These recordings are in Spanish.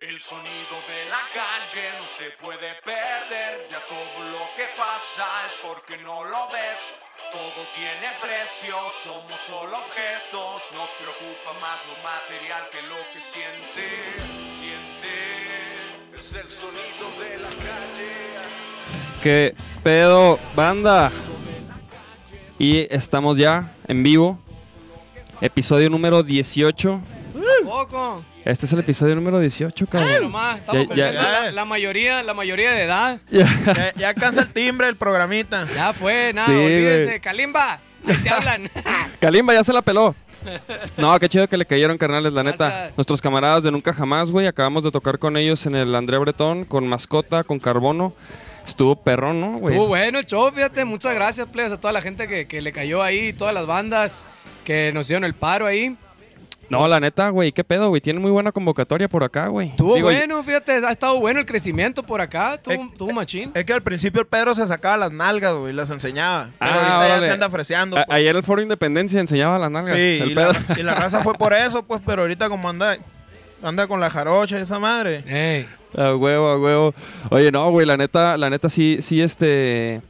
El sonido de la calle no se puede perder, ya todo lo que pasa es porque no lo ves. Todo tiene precio, somos solo objetos, nos preocupa más lo material que lo que siente, siente. Es el sonido de la calle. ¿Qué pedo, banda? Y estamos ya en vivo. Episodio número 18. Poco. Este es el episodio número 18, Ay, cabrón. nomás, estamos Ya- ya- la, la mayoría, la mayoría de edad. Ya, ya alcanza el timbre el programita. Ya fue, nada, Sí. Kalimba, ahí te hablan. Kalimba ya se la peló. No, qué chido que le cayeron, carnales, la neta. Gracias. Nuestros camaradas de Nunca Jamás, güey. Acabamos de tocar con ellos en el André Bretón, con Mascota, con Carbono. Estuvo perrón, ¿no, güey? Estuvo bueno el show, fíjate. Muchas gracias, plebes, a toda la gente que, que le cayó ahí, todas las bandas que nos dieron el paro ahí. No, la neta, güey, qué pedo, güey. Tienen muy buena convocatoria por acá, güey. Estuvo Digo, bueno, fíjate, ha estado bueno el crecimiento por acá. Estuvo machín. Es que al principio el Pedro se sacaba las nalgas, güey, y las enseñaba. Pero Ah, ahorita órale. ya se anda freseando. a- pues. ayer el Foro Independencia enseñaba las nalgas. Sí, el y la, pedo. y la raza fue por eso, pues, pero ahorita como anda, anda con la jarocha y esa madre. Ey. A huevo, a huevo. Oye, no, güey, la neta, la neta sí, sí, este...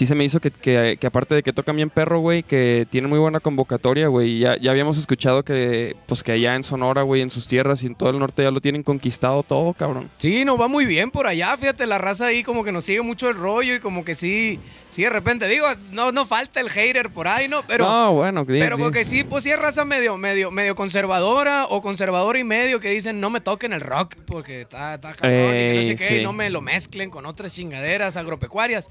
Sí se me hizo que, que- que aparte de que tocan bien perro, güey, que tiene muy buena convocatoria, güey. Ya, ya habíamos escuchado que, pues, que allá en Sonora, güey, en sus tierras y en todo el norte ya lo tienen conquistado todo, cabrón. Sí, nos va muy bien por allá, fíjate, la raza ahí como que nos sigue mucho el rollo y como que sí, sí de repente, digo, no, no falta el hater por ahí, ¿no? Pero, no, bueno, di- pero porque sí, pues sí es raza medio, medio, medio conservadora o conservadora y medio que dicen no me toquen el rock porque está, está cabrón y que no sé Ey, qué, sí. y no me lo mezclen con otras chingaderas agropecuarias.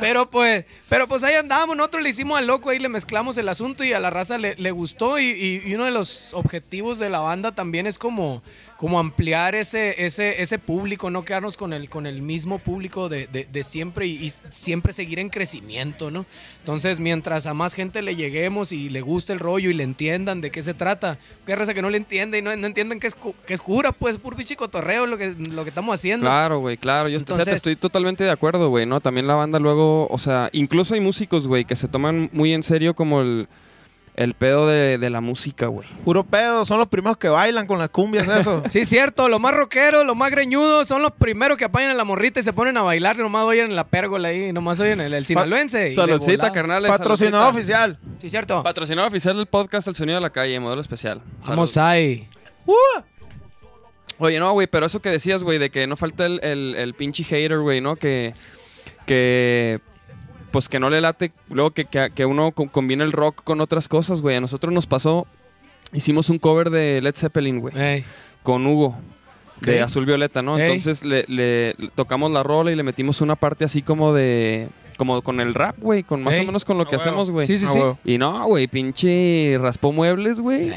pero pues, pero pues ahí andamos, nosotros le hicimos al loco ahí, le mezclamos el asunto y a la raza le, le gustó y uno de los objetivos de la banda también es como, como ampliar ese, ese, ese público, no quedarnos con el, con el mismo público de, de- de siempre y, y siempre seguir en crecimiento, ¿no? Entonces, mientras a más gente le lleguemos y le guste el rollo y le entiendan de qué se trata, qué raza que no le entiende y no, no entienden qué es, qué es cura, pues pur pinche cotorreo lo que, lo que estamos haciendo. Claro, güey, claro. Yo Entonces- estoy totalmente de acuerdo, güey, ¿no? También la banda luego, o sea, incluso hay músicos, güey, que se toman muy en serio como el, el pedo de, de la música, güey. Puro pedo, son los primeros que bailan con las cumbias, eso. Sí, cierto, los más rockeros, los más greñudos son los primeros que apañan a la morrita y se ponen a bailar y nomás oyen en la pérgola ahí, nomás oyen el, el sinaloense. Saludcita, carnales. Patrocinado saludcita. oficial. Sí, cierto. Patrocinador oficial del podcast El Sonido de la Calle, modelo especial. Vamos Salud. ahí. Oye, no, güey, pero eso que decías, güey, de que no falta el, el, el pinche hater, güey, ¿no? Que, que, pues que no le late, luego que, que, que uno co- combina el rock con otras cosas, güey. A nosotros nos pasó, hicimos un cover de Led Zeppelin, güey, Ey. con Hugo. De. Azul Violeta, ¿no? Ey. Entonces le, tocamos la rola y le metimos una parte así como de... Como con el rap, güey, con más Ey. o menos con lo que hacemos, güey. Sí, sí, sí. Y no, güey, pinche raspó muebles, güey.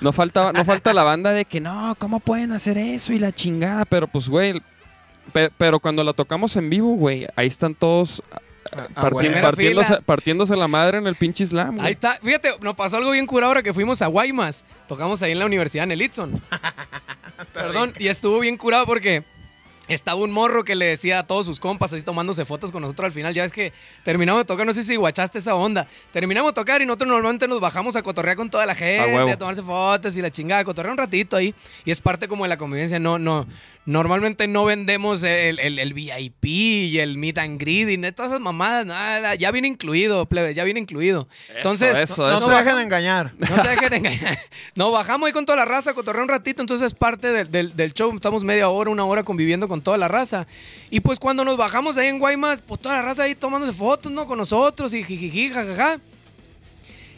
No falta, no falta la banda de que no, ¿cómo pueden hacer eso? Y la chingada. Pero pues, güey. pe- pero cuando la tocamos en vivo, güey, ahí están todos Ah, parti- ah, partiéndose, fila. partiéndose la madre en el pinche slam, güey. Ahí está. Fíjate, nos pasó algo bien curado ahora que fuimos a Guaymas. Tocamos ahí en la universidad en el Itson. Perdón, y estuvo bien curado porque estaba un morro que le decía a todos sus compas, así tomándose fotos con nosotros al final. Ya es que terminamos de tocar, no sé si guachaste esa onda. Terminamos de tocar y nosotros normalmente nos bajamos a cotorrear con toda la gente, a, tomarse fotos y la chingada, a cotorrear un ratito ahí. Y es parte como de la convivencia. No, no, normalmente no vendemos el, el- el VIP y el meet and greet y todas esas mamadas, nada. Ya viene incluido, plebe, ya viene incluido. Entonces, eso, No eso. se dejen engañar. no se dejen engañar. No, bajamos ahí con toda la raza, cotorreo un ratito, entonces es parte del, del- del show. Estamos media hora, una hora conviviendo con toda la raza. Y pues cuando nos bajamos ahí en Guaymas, pues toda la raza ahí tomándose fotos, ¿no? Con nosotros y jijiji, jajaja.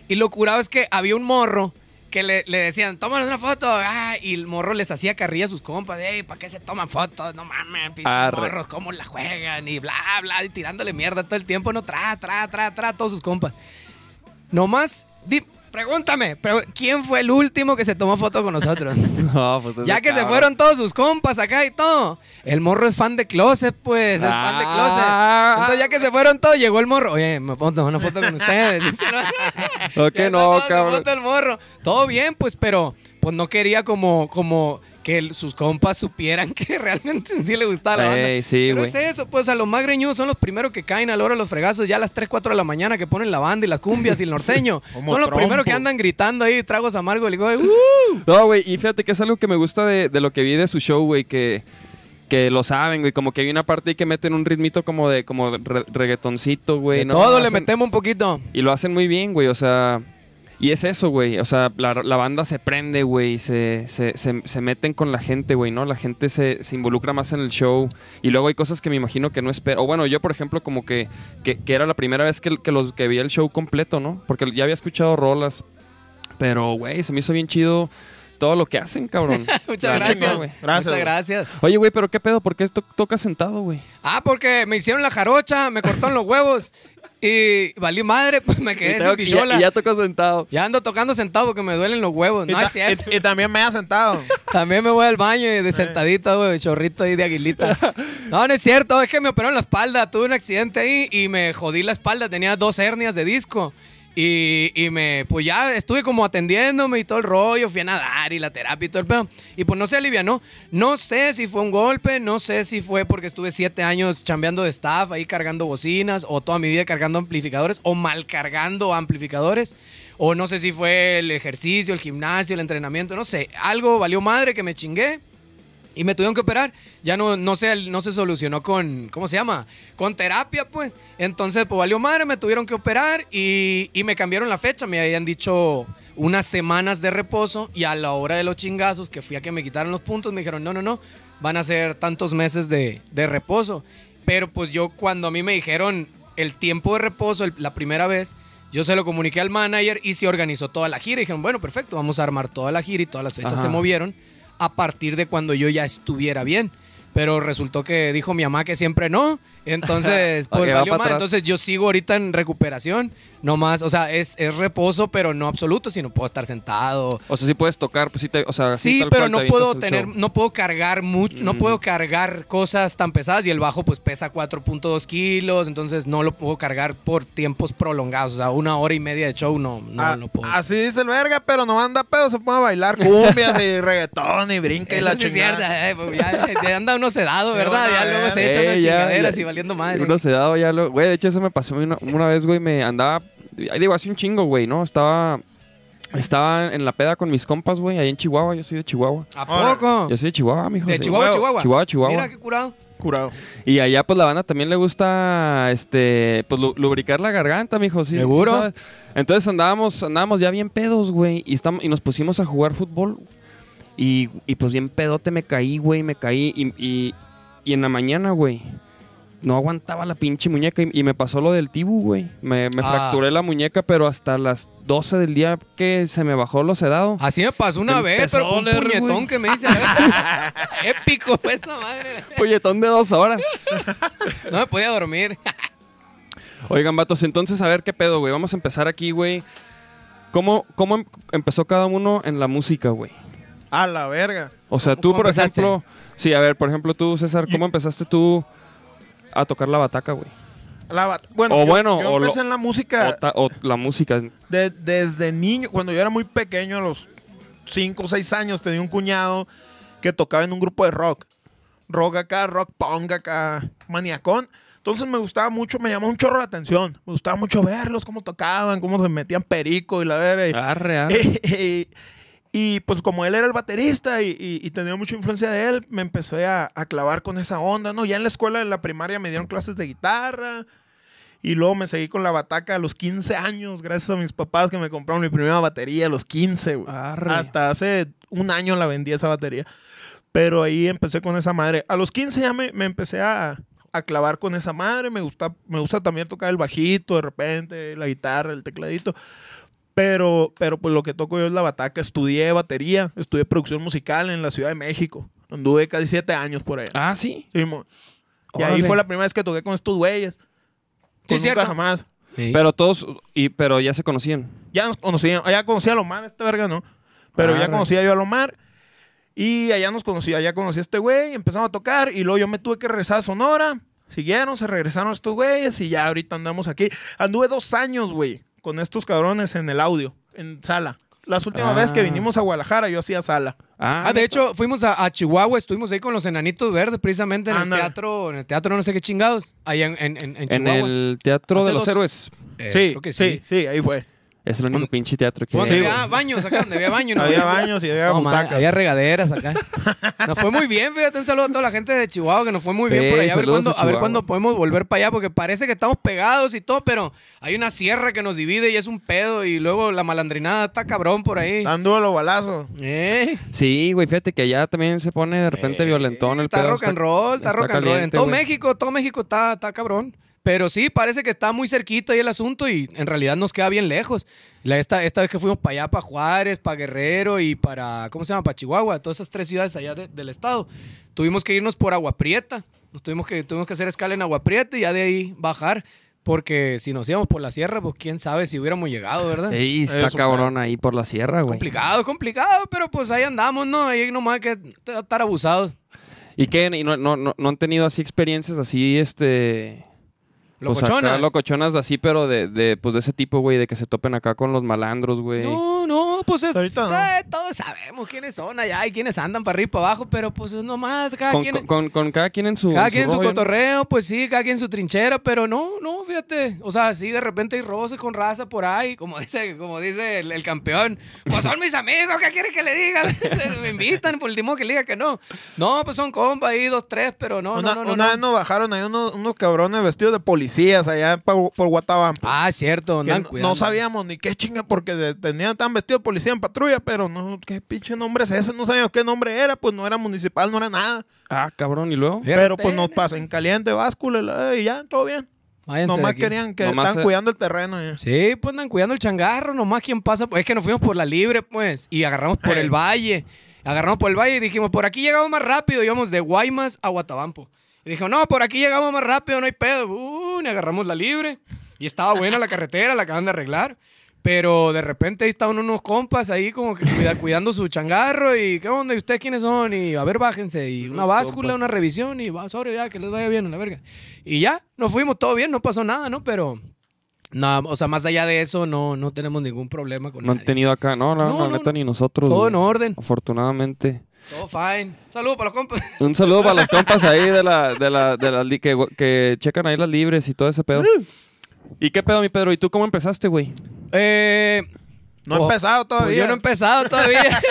Y lo curado es que había un morro que le, le decían, tómanos una foto. Ah, y el morro les hacía carrilla a sus compas. Ey, ¿para qué se toman fotos? No mames, pinches morros, cómo la juegan. Y bla, bla, y tirándole mierda todo el tiempo. No, tra, tra, tra, tra, todos sus compas. Nomás, di- pregúntame, pero ¿quién fue el último que se tomó foto con nosotros? No, pues ya que se fueron todos sus compas acá y todo. El morro es fan de Closet, pues, es fan de Closet. Ah. Entonces, ya que se fueron todos, llegó el morro. Oye, me puedo tomar una foto con ustedes. Dice, ¿O qué Ya no, cabrón? foto el morro. Todo bien, pues, pero pues no quería como, como que sus compas supieran que realmente sí le gustaba la banda. Ey, sí, Pero es eso, pues a los más greñudos son los primeros que caen a la hora de los fregazos, ya a las 3, 4 de la mañana que ponen la banda y las cumbias y el norteño. Son los trompo. primeros que andan gritando ahí, tragos amargos. Y digo, ¡uh! No, güey, y fíjate que es algo que me gusta de, de lo que vi de su show, güey, que, que lo saben, güey, como que hay una parte ahí que meten un ritmito como de como re- reggaetoncito, güey. ¿no? todo le hacen- metemos un poquito. Y lo hacen muy bien, güey, o sea... Y es eso, güey, o sea, la, la banda se prende, güey, se, se, se, se meten con la gente, güey, ¿no? La gente se, se involucra más en el show. Y luego hay cosas que me imagino que no espero. O bueno, yo, por ejemplo, como que, que, que era la primera vez que, que, los, que vi el show completo, ¿no? Porque ya había escuchado rolas. Pero, güey, se me hizo bien chido todo lo que hacen, cabrón. Muchas gracias. güey. Gracias, Muchas güey. gracias. Oye, güey, pero qué pedo, ¿por qué to- tocas sentado, güey? Ah, porque me hicieron la jarocha, me cortaron los huevos y valí madre, pues me quedé sin Y ya, pichola. y ya tocas sentado. Ya ando tocando sentado porque me duelen los huevos. Y, No ta- es cierto. y- y también me ha sentado. También me voy al baño y de sentadita, güey, chorrito ahí de aguilita. No, no es cierto, es que me operaron la espalda. Tuve un accidente ahí y me jodí la espalda. Tenía dos hernias de disco. Y, y me, pues ya estuve como atendiéndome y todo el rollo. Fui a nadar y la terapia y todo el pedo. Y pues no se alivianó. No sé si fue un golpe, no sé si fue porque estuve siete años chambeando de staff, ahí cargando bocinas, o toda mi vida cargando amplificadores, o mal cargando amplificadores. O no sé si fue el ejercicio, el gimnasio, el entrenamiento, no sé. Algo valió madre que me chingué. Y me tuvieron que operar. Ya no, no, se, no se solucionó con, ¿cómo se llama? Con terapia, pues. Entonces, pues valió madre, me tuvieron que operar y, y me cambiaron la fecha. Me habían dicho unas semanas de reposo y a la hora de los chingazos, que fui a que me quitaran los puntos, me dijeron, no, no, no, van a ser tantos meses de, de reposo. Pero pues yo cuando a mí me dijeron el tiempo de reposo el- la primera vez, yo se lo comuniqué al manager y se organizó toda la gira. Y dijeron, bueno, perfecto, vamos a armar toda la gira y todas las fechas Ajá. se movieron a partir de cuando yo ya estuviera bien. Pero resultó que dijo mi mamá que siempre no. Entonces, pues valió. Entonces yo sigo ahorita en recuperación. No más, o sea, es, es reposo, pero no absoluto, sino puedo estar sentado. O sea, sí puedes tocar, pues sí, te, o sea, Sí, tal pero no puedo tener, no puedo cargar mucho, no Mm. puedo cargar cosas tan pesadas y el bajo pues pesa 4.2 kilos, entonces no lo puedo cargar por tiempos prolongados, o sea, una hora y media de show no, no, Ah, no puedo. Así dice el verga, pero no anda pedo, se pone a bailar cumbias y reggaetón y brinca y Eso la sí es cierto, eh, pues ya, ya anda uno sedado, ¿verdad? una Ya luego se echa Eh, unas valiendo madre. Uno se dado ya lo. Güey, de hecho, eso me pasó una, una vez, güey. Me andaba. ahí Digo, hace un chingo, güey, ¿no? Estaba. Estaba en la peda con mis compas, güey, ahí en Chihuahua. Yo soy de Chihuahua. ¿A poco? Yo soy de Chihuahua, mijo. De sí. Chihuahua, Chihuahua. Chihuahua. Chihuahua, Chihuahua. Mira qué curado. Curado. Y allá, pues la banda también le gusta, este, pues lu- lubricar la garganta, mijo. Sí, ¿Seguro? sabes. Entonces andábamos, andábamos ya bien pedos, güey. Y, y nos pusimos a jugar fútbol. Y, y pues bien pedote me caí, güey, me caí. Y, y, y en la mañana, güey, no aguantaba la pinche muñeca. Y, y me pasó lo del tibu, güey. Me, me Ah. fracturé la muñeca, pero hasta las 12 del día que se me bajó lo sedado. Así me pasó una Me vez, pero con un doler, puñetón güey. que me dice. Épico fue esta madre. Puñetón de dos horas. No me podía dormir. Oigan, vatos, entonces a ver qué pedo, güey. Vamos a empezar aquí, güey. ¿Cómo, ¿Cómo em- empezó cada uno en la música, güey? A la verga. O sea, ¿Cómo- tú, por empezaste? ejemplo... Sí, a ver, por ejemplo, tú, César, ¿cómo empezaste tú a tocar la bataca, güey? La bat- bueno, O yo, bueno, yo o lo- empecé en la música o la música. de- desde niño. Cuando yo era muy pequeño, a los 5 o 6 años, tenía un cuñado que tocaba en un grupo de rock. Rock acá, rock punk acá, maniacón. Entonces me gustaba mucho, me llamó un chorro la atención. Me gustaba mucho verlos, cómo tocaban, cómo se metían perico y la verga. y- Arre, arre. y, y, pues como él era el baterista y, y- y tenía mucha influencia de él, me empecé a, a clavar con esa onda, ¿no? Ya en la escuela, en la primaria, me dieron clases de guitarra. Y luego me seguí con la bataca a los 15 años, gracias a mis papás que me compraron mi primera batería a los 15, güey. Hasta hace un año la vendí esa batería. Pero ahí empecé con esa madre. A los 15 ya me, me empecé a, a clavar con esa madre. Me gusta, me gusta también tocar el bajito de repente, la guitarra, el tecladito. Pero, pero pues lo que toco yo es la bataca. Estudié batería, estudié producción musical en la Ciudad de México. Anduve casi siete años por allá. Ah, sí. Sí, y ahí fue la primera vez que toqué con estos güeyes. Sí, Con es nunca cierto. jamás. Pero todos, y, pero ya se conocían. Ya nos conocían, ya conocía a Lomar, este verga no. Pero ya Arre. conocía yo a Lomar. Y allá nos conocía, allá conocí a este güey, empezamos a tocar y luego yo me tuve que regresar a Sonora. Siguieron, se regresaron estos güeyes y ya ahorita andamos aquí. Anduve dos años, güey, con estos cabrones en el audio, en sala. Las últimas Ah. veces que vinimos a Guadalajara, yo hacía sala. Ah, Ah, de hecho, fuimos a, a Chihuahua, estuvimos ahí con los enanitos verdes, precisamente en el teatro, en el teatro no sé qué chingados, allá en, en, en- en en Chihuahua. el Teatro Hace de los Héroes. Eh, sí, creo que sí, sí, ahí fue. Es el único Un- pinche teatro que Sí, había baños acá, donde había baños. ¿no? Había baños y había No, man, butacas. había regaderas acá. Nos fue muy bien, fíjate, un saludo a toda la gente de Chihuahua que nos fue muy bien Ey, por allá. A ver, cuándo, a a ver Chihuahua. cuándo podemos volver para allá, porque parece que estamos pegados y todo, pero hay una sierra que nos divide y es un pedo. Y luego la malandrinada está cabrón por ahí. Tan duro los balazos. Sí, güey, fíjate que allá también se pone de repente violentón el está pedo. rock and roll, está, rock and roll. En todo. México, todo México está, está cabrón. Pero sí, parece que está muy cerquita ahí el asunto y en realidad nos queda bien lejos. La, esta, esta vez que fuimos para allá, para Juárez, para Guerrero y para, ¿cómo se llama? Para Chihuahua, todas esas tres ciudades allá de- del estado. Tuvimos que irnos por Agua Prieta. Nos tuvimos que, tuvimos que hacer escala en Agua Prieta y ya de ahí bajar. Porque si nos íbamos por la sierra, pues quién sabe si hubiéramos llegado, ¿verdad? Ey, está Eso, cabrón ahí por la sierra, güey. Complicado, complicado, pero pues ahí andamos, ¿no? Ahí nomás que estar abusados. ¿Y qué? ¿Y no, no, no, no han tenido así experiencias así, este... Pues acá Locochonas. locochonas así, pero de, de, pues de ese tipo, güey, de que se topen acá con los malandros, güey. No, no, pues es, Ahorita no. eh, todos sabemos quiénes son allá y quiénes andan para arriba y para abajo, pero pues es nomás cada Con, quien, con, con- con cada quien en su... cada quien en su rollo, ¿no? cotorreo, pues sí, cada quien en su trinchera, pero no, no, fíjate, o sea, sí, de repente hay roces con raza por ahí, como dice, como dice el, el campeón, pues son mis amigos, ¿qué quiere que le diga? Me invitan, por el último que le diga que no. No, pues son compas ahí, dos, tres, pero no, una no, no, no, una no. vez nos bajaron ahí unos, unos cabrones vestidos de policías allá por, por Guatabampo. Ah, cierto, andan no, no sabíamos ni qué chinga porque tenían tan vestidos de policía en patrulla, pero no, qué pinche nombre es ese, no sabíamos qué nombre era, pues no era municipal, no era nada. Ah, cabrón, ¿y luego? Pero pues nos pasan en caliente, báscula y ya, todo bien. Váyanse Nomás querían que Nomás están se- cuidando el terreno. ya. Sí, pues andan cuidando el changarro, nomás quien pasa. Es que nos fuimos por la libre, pues, y agarramos por el valle. Agarramos por el valle y dijimos, por aquí llegamos más rápido. Íbamos de Guaymas a Guatabampo. Y dijo, no, por aquí llegamos más rápido, no hay pedo. Uh, y agarramos la libre. Y estaba buena la carretera, la acaban de arreglar. Pero de repente ahí estaban unos compas ahí como que cuida- cuidando su changarro y ¿qué onda? ¿Y ustedes quiénes son? Y a ver, bájense. Y una báscula, compas. una revisión y va, sobre ya, que les vaya bien, a la verga. Y ya, nos fuimos todo bien, no pasó nada, ¿no? Pero, no, o sea, más allá de eso, no, no tenemos ningún problema con No han tenido acá, no, la, No, la no, neta, no. ni nosotros. Todo güey. en orden, Afortunadamente. todo fine. Saludos para los compas. Un saludo para los compas ahí de la, de la, de la que, que checan ahí las libres y todo ese pedo. ¿Y qué pedo, mi Pedro? ¿Y tú cómo empezaste, güey? Eh, No he Oh, empezado pues todavía. yo no he empezado todavía.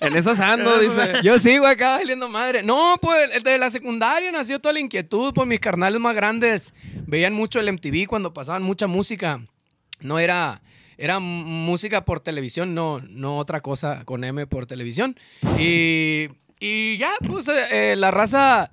En esas ando, dice. Yo sigo acá valiendo madre. No, pues el de la secundaria nació toda la inquietud. Pues mis carnales más grandes veían mucho el MTV cuando pasaban mucha música. No era. Era música por televisión, no, no otra cosa con M por televisión. Y, y ya, pues eh, eh, la raza.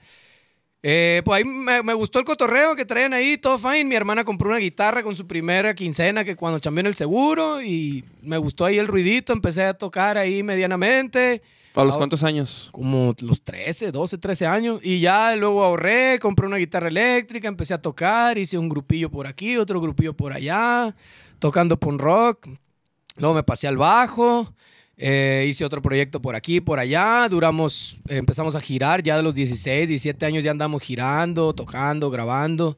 Eh, pues ahí me, me gustó el cotorreo que traían ahí, todo fine. Mi hermana compró una guitarra con su primera quincena que cuando cambió en el seguro y me gustó ahí el ruidito, empecé a tocar ahí medianamente. ¿A los cuántos años? Como los 13, 12, 13 años. Y ya luego ahorré, compré una guitarra eléctrica, empecé a tocar, hice un grupillo por aquí, otro grupillo por allá, tocando punk rock. Luego me pasé al bajo, eh, hice otro proyecto por aquí, por allá. Duramos, eh, empezamos a girar, ya de los 16, 17 años ya andamos girando, tocando, grabando.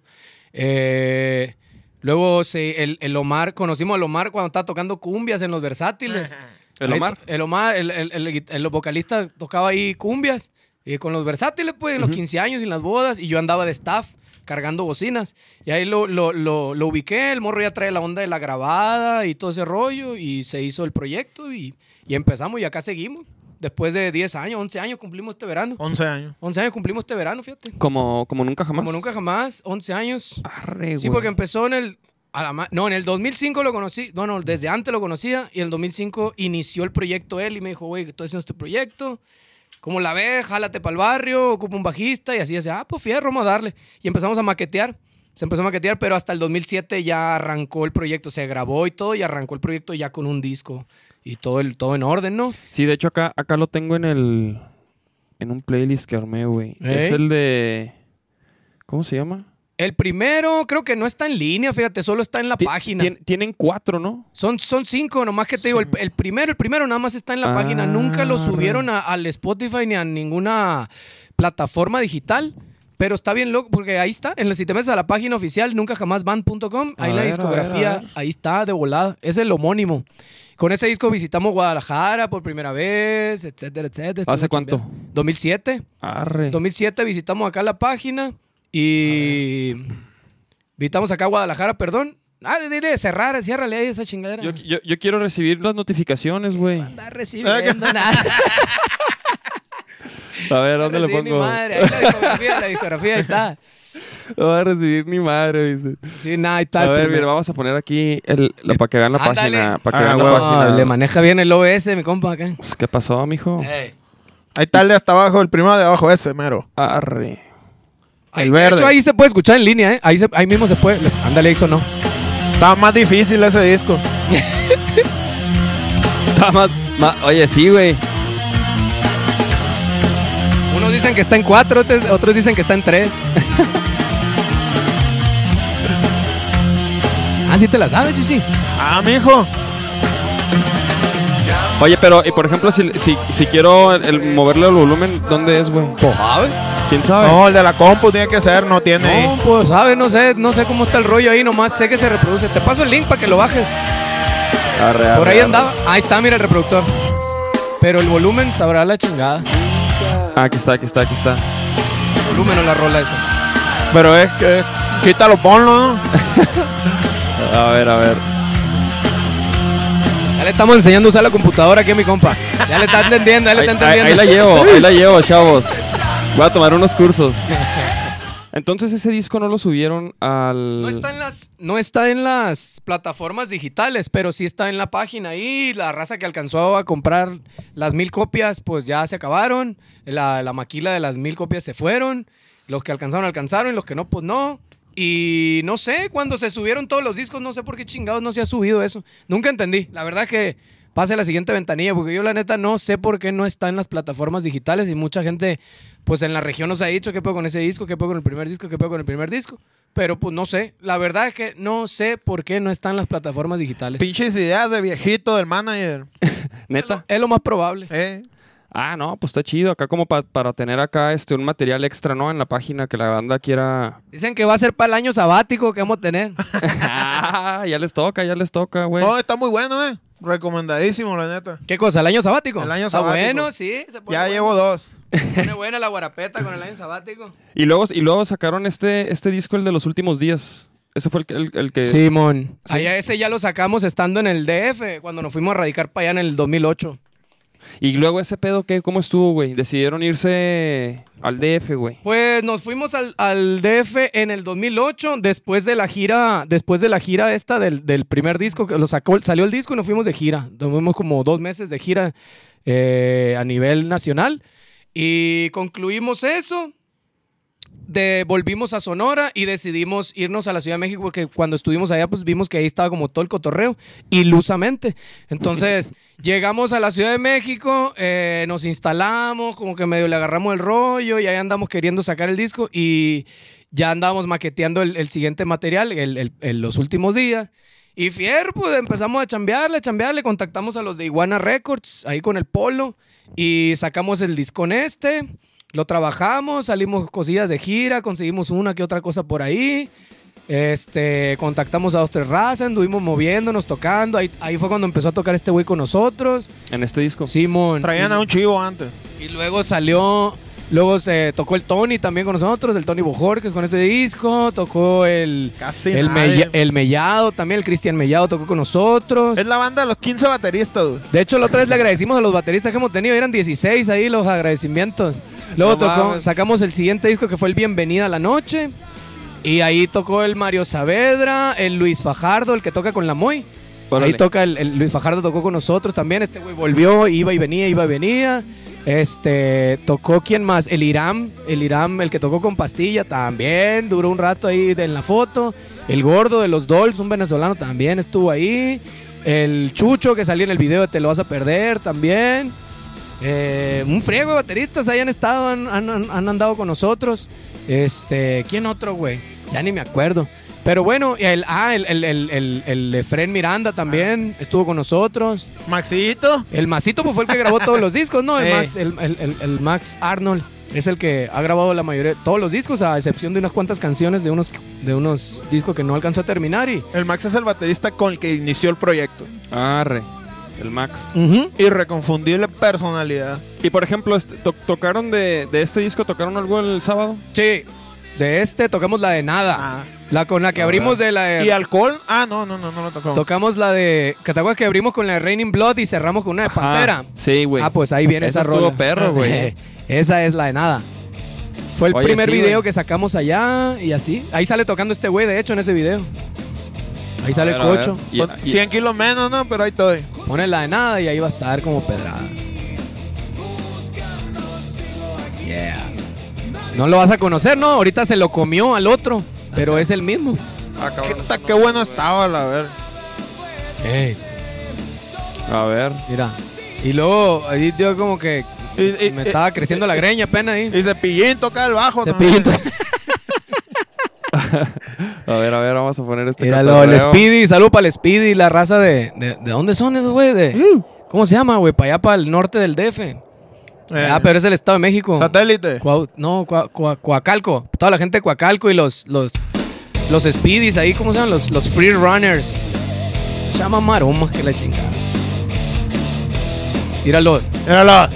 Eh, luego se, el, el Omar, conocimos al Omar cuando estaba tocando cumbias en los versátiles. ¿El Ahí Omar? to- El Omar, el, el- el- el vocalista tocaba ahí cumbias y con los versátiles, pues, en los 15 años y en las bodas. Y yo andaba de staff cargando bocinas. Y ahí lo, lo, lo, lo ubiqué. El morro ya trae la onda de la grabada y todo ese rollo. Y se hizo el proyecto y, y empezamos y acá seguimos. Después de 10 años, 11 años cumplimos este verano. 11 años. 11 años cumplimos este verano, fíjate. Como, como nunca jamás. Como nunca jamás, 11 años. Arre, Sí, porque empezó en el. a la no, en el 2005 lo conocí. No, no, desde antes lo conocía. Y en el 2005 inició el proyecto él y me dijo, güey, estoy haciendo este proyecto. ¿Cómo la ves? Jálate para el barrio, ocupa un bajista. Y así, así, ah, pues fierro, vamos a darle. Y empezamos a maquetear. Se empezó a maquetear, pero hasta el 2007 ya arrancó el proyecto. Se grabó y todo, y arrancó el proyecto ya con un disco. Y todo, el, todo en orden, ¿no? Sí, de hecho acá, acá lo tengo en el... En un playlist que armé, güey. Es ¿Eh? el de... ¿Cómo se llama? El primero creo que no está en línea, fíjate, solo está en la página. tien- tienen cuatro, ¿no? Son, son cinco, nomás que te digo, el, el primero, el primero nada más está en la Ah, página. Nunca lo subieron a- al Spotify ni a ninguna plataforma digital. Pero está bien loco, porque ahí está, en los si te metes a la página oficial, nunca jamás band.com, A ahí la ver, discografía, ahí está de volada. Es el homónimo. Con ese disco visitamos Guadalajara por primera vez, etcétera, etcétera. ¿Hace cuánto? chambeando. 2007. Arre. 2007 visitamos acá la página y visitamos acá Guadalajara, perdón. Ah, dile, cerrar, ciérrale ahí esa chingadera. Yo, yo- yo quiero recibir las notificaciones, güey. Anda recibiendo nada. A ver, ¿dónde le pongo? madre. Ahí la discografía, la discografía, ahí está. No va a recibir ni madre, dice. Sí, nada, ahí está. A ver, mira, vamos a poner aquí el, lo- para que vean la Ándale. página. Para que Ah, vean la huevo. página. No, le maneja bien el OS, mi compa acá. Pues, ¿Qué pasó, mijo? Ey. Ahí está el de hasta abajo, el primero de abajo, ese, mero. Arre. Ahí- El de verde. hecho, ahí se puede escuchar en línea, ¿eh? Ahí, se- ahí mismo se puede. Ándale, ahí sonó. Estaba más difícil ese disco. Está más- más- Oye, sí, güey. Unos dicen que está en cuatro, otros- otros dicen que está en tres. Ah, sí te la sabes, chichi. Ah, mijo. Oye, pero, y por ejemplo, si, si, si quiero el, el moverle el volumen, ¿dónde es, güey? Pues, ¿sabes? ¿Quién sabe? No, el de la compu tiene que ser, no tiene. No, pues, ¿sabes? No sé, no sé cómo está el rollo ahí, nomás sé que se reproduce. Te paso el link para que lo bajes. Arre, Por ahí arre. andaba. Ahí está, mira el reproductor. Pero el volumen sabrá la chingada. Ah, aquí está, aquí está, aquí está. El volumen o la rola esa. Pero es que. Quítalo, ponlo, ¿no? A ver, a ver. Ya le estamos enseñando a usar la computadora aquí mi compa. Ya le está entendiendo, ya le está ahí- entendiendo. ahí la llevo, ahí la llevo, chavos. Voy a tomar unos cursos. Entonces ese disco no lo subieron al... No está, en las, no está en las plataformas digitales, pero sí está en la página ahí. La raza que alcanzó a comprar las mil copias, pues ya se acabaron. La, la maquila de las mil copias se fueron. Los que alcanzaron, alcanzaron. Y los que no, pues no. Y no sé, cuando se subieron todos los discos, no sé por qué chingados no se ha subido eso. Nunca entendí. La verdad que pase a la siguiente ventanilla, porque yo la neta no sé por qué no está en las plataformas digitales y mucha gente, pues en la región nos ha dicho qué puedo con ese disco, qué puedo con el primer disco, qué puedo con el primer disco. Pero pues no sé, la verdad es que no sé por qué no están las plataformas digitales. Pinches ideas de viejito del manager. ¿Neta? Es lo más probable. Eh. Ah, no, pues está chido. Acá como pa- para tener acá este un material extra, ¿no? En la página que la banda quiera... Dicen que va a ser para el año sabático que vamos a tener. ah, ya les toca, ya les toca, güey. No, está muy bueno, eh. Recomendadísimo, la neta. ¿Qué cosa? ¿El año sabático? El año Está sabático. bueno, sí. se pone Ya bueno. llevo dos. Se pone buena la guarapeta con el año sabático. Y luego, y luego sacaron este, este disco, el de los últimos días. Ese fue el, que- el, el que... Simón. Sí. Allá ese ya lo sacamos estando en el DF, cuando nos fuimos a radicar para allá en el 2008. Y luego ese pedo, ¿qué? ¿Cómo estuvo, güey? Decidieron irse al DF, güey. Pues nos fuimos al, al DF en el 2008, después de la gira, después de la gira esta del, del primer disco, que lo salió el disco y nos fuimos de gira. Tuvimos como dos meses de gira eh, a nivel nacional y concluimos eso. De, volvimos a Sonora y decidimos irnos a la Ciudad de México porque cuando estuvimos allá pues vimos que ahí estaba como todo el cotorreo, ilusamente. Entonces llegamos a la Ciudad de México, eh, nos instalamos, como que medio le agarramos el rollo y ahí andamos queriendo sacar el disco y ya andábamos maqueteando el, el siguiente material en los últimos días. Y fier, pues empezamos a chambearle, a chambearle, contactamos a los de Iguana Records, ahí con el polo, y sacamos el disco en este, lo trabajamos, salimos cosillas de gira, conseguimos una que otra cosa por ahí, este, contactamos a dos, tres razas, anduvimos moviéndonos, tocando, ahí, ahí fue cuando empezó a tocar este güey con nosotros, En este disco. Simón. Traían y- a un chivo antes. y luego salió, luego se tocó el Tony también con nosotros, el Tony Bojorques con este disco, tocó el, Casi el. Mella- el Mellado también, el Cristian Mellado tocó con nosotros. Es la banda de los 15 bateristas, güey. De hecho, la otra vez le agradecimos a los bateristas que hemos tenido, eran 16 ahí los agradecimientos. Luego No tocó, mames. sacamos el siguiente disco que fue el Bienvenida a la Noche. Y ahí tocó el Mario Saavedra, el Luis Fajardo, el que toca con la Moy. Ahí toca el, el Luis Fajardo tocó con nosotros también. Este güey volvió, iba y venía, iba y venía. Este, tocó quién más? El Iram, el Iram, el que tocó con pastilla también, duró un rato ahí en la foto. El gordo de los Dolls, un venezolano también estuvo ahí. El Chucho que salió en el video de Te lo vas a perder también. Eh, un friego de bateristas ahí han estado, han, han- han- andado con nosotros. Este, ¿quién otro, güey? Ya ni me acuerdo. Pero bueno, el, ah, el, el, el, el, el Efren Miranda también estuvo con nosotros. Maxito. El Masito pues, fue el que grabó todos los discos, ¿no? El, Eh. Max, el, el- el- el Max Arnold es el que ha grabado la mayoría, todos los discos, a excepción de unas cuantas canciones de unos, de unos discos que no alcanzó a terminar. Y El Max es el baterista con el que inició el proyecto. Arre. El Max. Ujú. Irreconfundible personalidad. Y por ejemplo, to- ¿tocaron de, de este disco, tocaron algo el sábado? Sí, de este tocamos la de nada. Ah. La con la que abrimos de la de... ¿Y alcohol? Ah, no, no, no, no lo tocamos. Tocamos la de... ¿Que te acuerdas que abrimos con la de Raining Blood y cerramos con una de Pantera? Ah, sí, güey. Ah, pues ahí viene Esa rola. perro, güey. esa es la de nada. Fue el Oye, primer sí, video que sacamos allá y así. Ahí sale tocando este güey, de hecho, en ese video. Ahí sale A el cocho. y- 100 kilos menos, ¿no? Pero ahí estoy. Pone la de nada y ahí va a estar como pedrada. Yeah. No lo vas a conocer, ¿no? Ahorita se lo comió al otro, pero es el mismo. Ah, ¿Qué, qué bueno estaba, la ver. A ver. mira. Y luego ahí dio como que Y, y- me y- estaba creciendo la greña apenas ahí. y Cepillín toca el bajo. Cepillín. A ver, a ver, vamos a poner este. Míralo, el. Speedy, salud para el Speedy, la raza de. ¿De, de dónde son esos, güey? De, ¿Cómo se llama, güey? Para allá, para el norte del DF. Eh, ah, pero es el Estado de México. Satélite. Cuau- no, Cua- Cua- Coacalco. Toda la gente de Coacalco y los, los, los Speedies ahí, ¿cómo se llaman? Los, los Free Runners. Llama maromas que la chingada. Míralo. Míralo.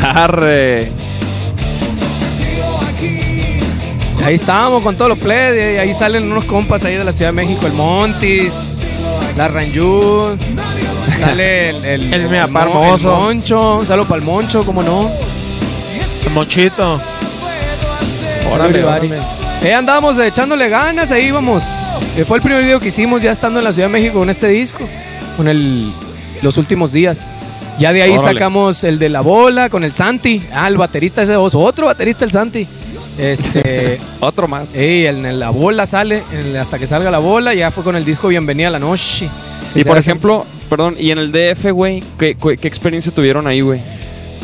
Arre. Ahí estábamos con todos los plebes. Y ahí salen unos compas ahí de la Ciudad de México. El Montis, la Ranjú. Sale el... El, El el Moncho. Saludo para el Moncho, ¿cómo no? El mochito. Órale, órale. Eh, andábamos echándole ganas, ahí íbamos. Eh, fue el primer video que hicimos ya estando en la Ciudad de México con este disco, con el, los últimos días. Ya de ahí Órale. sacamos el de la bola con el Santi. Ah, el baterista ese voz, otro baterista el Santi. Este, Otro más. el, el la bola sale, el- hasta que salga la bola, ya fue con el disco Bienvenida a la Noche. Y por ejemplo, perdón, y en el DF, güey, ¿qué, experiencia tuvieron ahí, güey?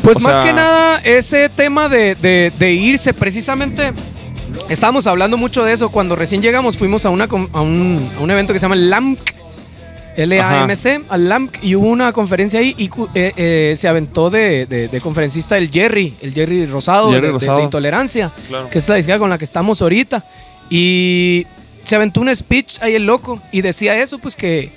Pues O más sea- que nada, ese tema de, de- de irse, precisamente, estábamos hablando mucho de eso. Cuando recién llegamos, fuimos a, una, con- a, un, a un evento que se llama LAMC, L-A-M-C, al LAMC, y hubo una conferencia ahí y eh, eh, se aventó de, de- de conferencista el Jerry, el Jerry Rosado, Jerry de- de- Rosado. de Intolerancia, Claro. que es la disquera con la que estamos ahorita. Y se aventó un speech ahí el loco y decía eso, pues que,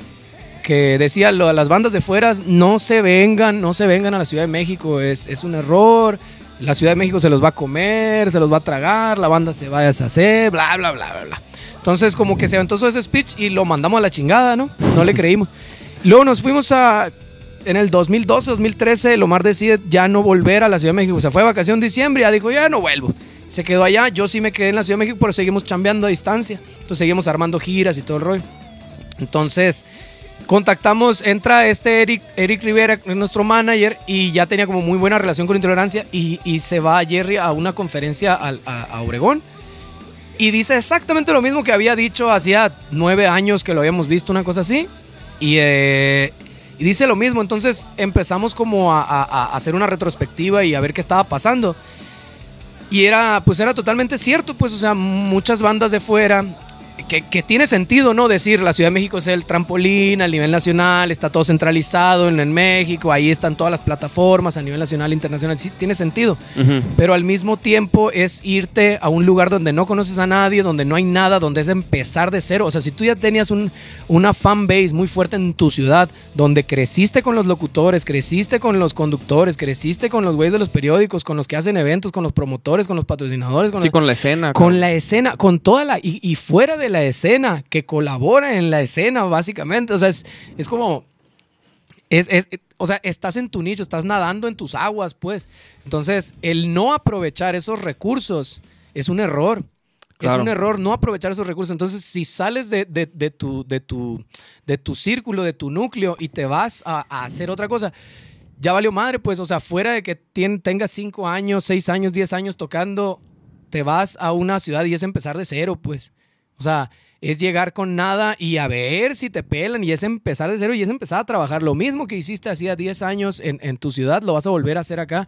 que decía lo, a las bandas de fuera, no se vengan, no se vengan a la Ciudad de México, es, es un error, la Ciudad de México se los va a comer, se los va a tragar, la banda se va a deshacer, bla, bla, bla, bla, bla. Entonces como que se aventó ese speech y lo mandamos a la chingada, ¿no? No le creímos. Luego nos fuimos a... En el 2012, 2013, Lomar decide ya no volver a la Ciudad de México. Se fue de vacación en diciembre y ya dijo, ya no vuelvo. Se quedó allá, yo sí me quedé en la Ciudad de México, pero seguimos chambeando a distancia. Entonces seguimos armando giras y todo el rollo. Entonces, contactamos, entra este Eric, Eric Rivera, nuestro manager, y ya tenía como muy buena relación con Intolerancia, y, se va Jerry a una conferencia al- a, a Obregón. Y dice exactamente lo mismo que había dicho hacía nueve años que lo habíamos visto, una cosa así. Y, eh, dice lo mismo, entonces empezamos como a, a- a hacer una retrospectiva y a ver qué estaba pasando. Y era, pues era totalmente cierto, pues, o sea, muchas bandas de fuera, que, que tiene sentido, ¿no? Decir, la Ciudad de México es el trampolín a nivel nacional, está todo centralizado en, en México, ahí están todas las plataformas a nivel nacional, internacional, sí, tiene sentido. Pero al mismo tiempo es irte a un lugar donde no conoces a nadie, donde no hay nada, donde es empezar de cero. O sea, si tú ya tenías un, una fan base muy fuerte en tu ciudad, donde creciste con los locutores, creciste con los conductores, creciste con los güeyes de los periódicos, con los que hacen eventos, con los promotores, con los patrocinadores, con, Sí, los- con la escena. con la escena, con toda la. Y, y fuera de la escena, que colabora en la escena, básicamente. O sea, es, es como. Es, es- o sea, estás en tu nicho, estás nadando en tus aguas, pues. Entonces, el no aprovechar esos recursos es un error. Es Claro. un error no aprovechar esos recursos. Entonces, si sales de, de- de tu, de, tu, de tu círculo, de tu núcleo y te vas a, a hacer otra cosa, ya valió madre, pues. O sea, fuera de que tengas cinco años, seis años, diez años tocando, te vas a una ciudad y es empezar de cero, pues. O sea, es llegar con nada y a ver si te pelan y es empezar de cero y es empezar a trabajar. Lo mismo que hiciste hacía 10 años en, en tu ciudad, lo vas a volver a hacer acá.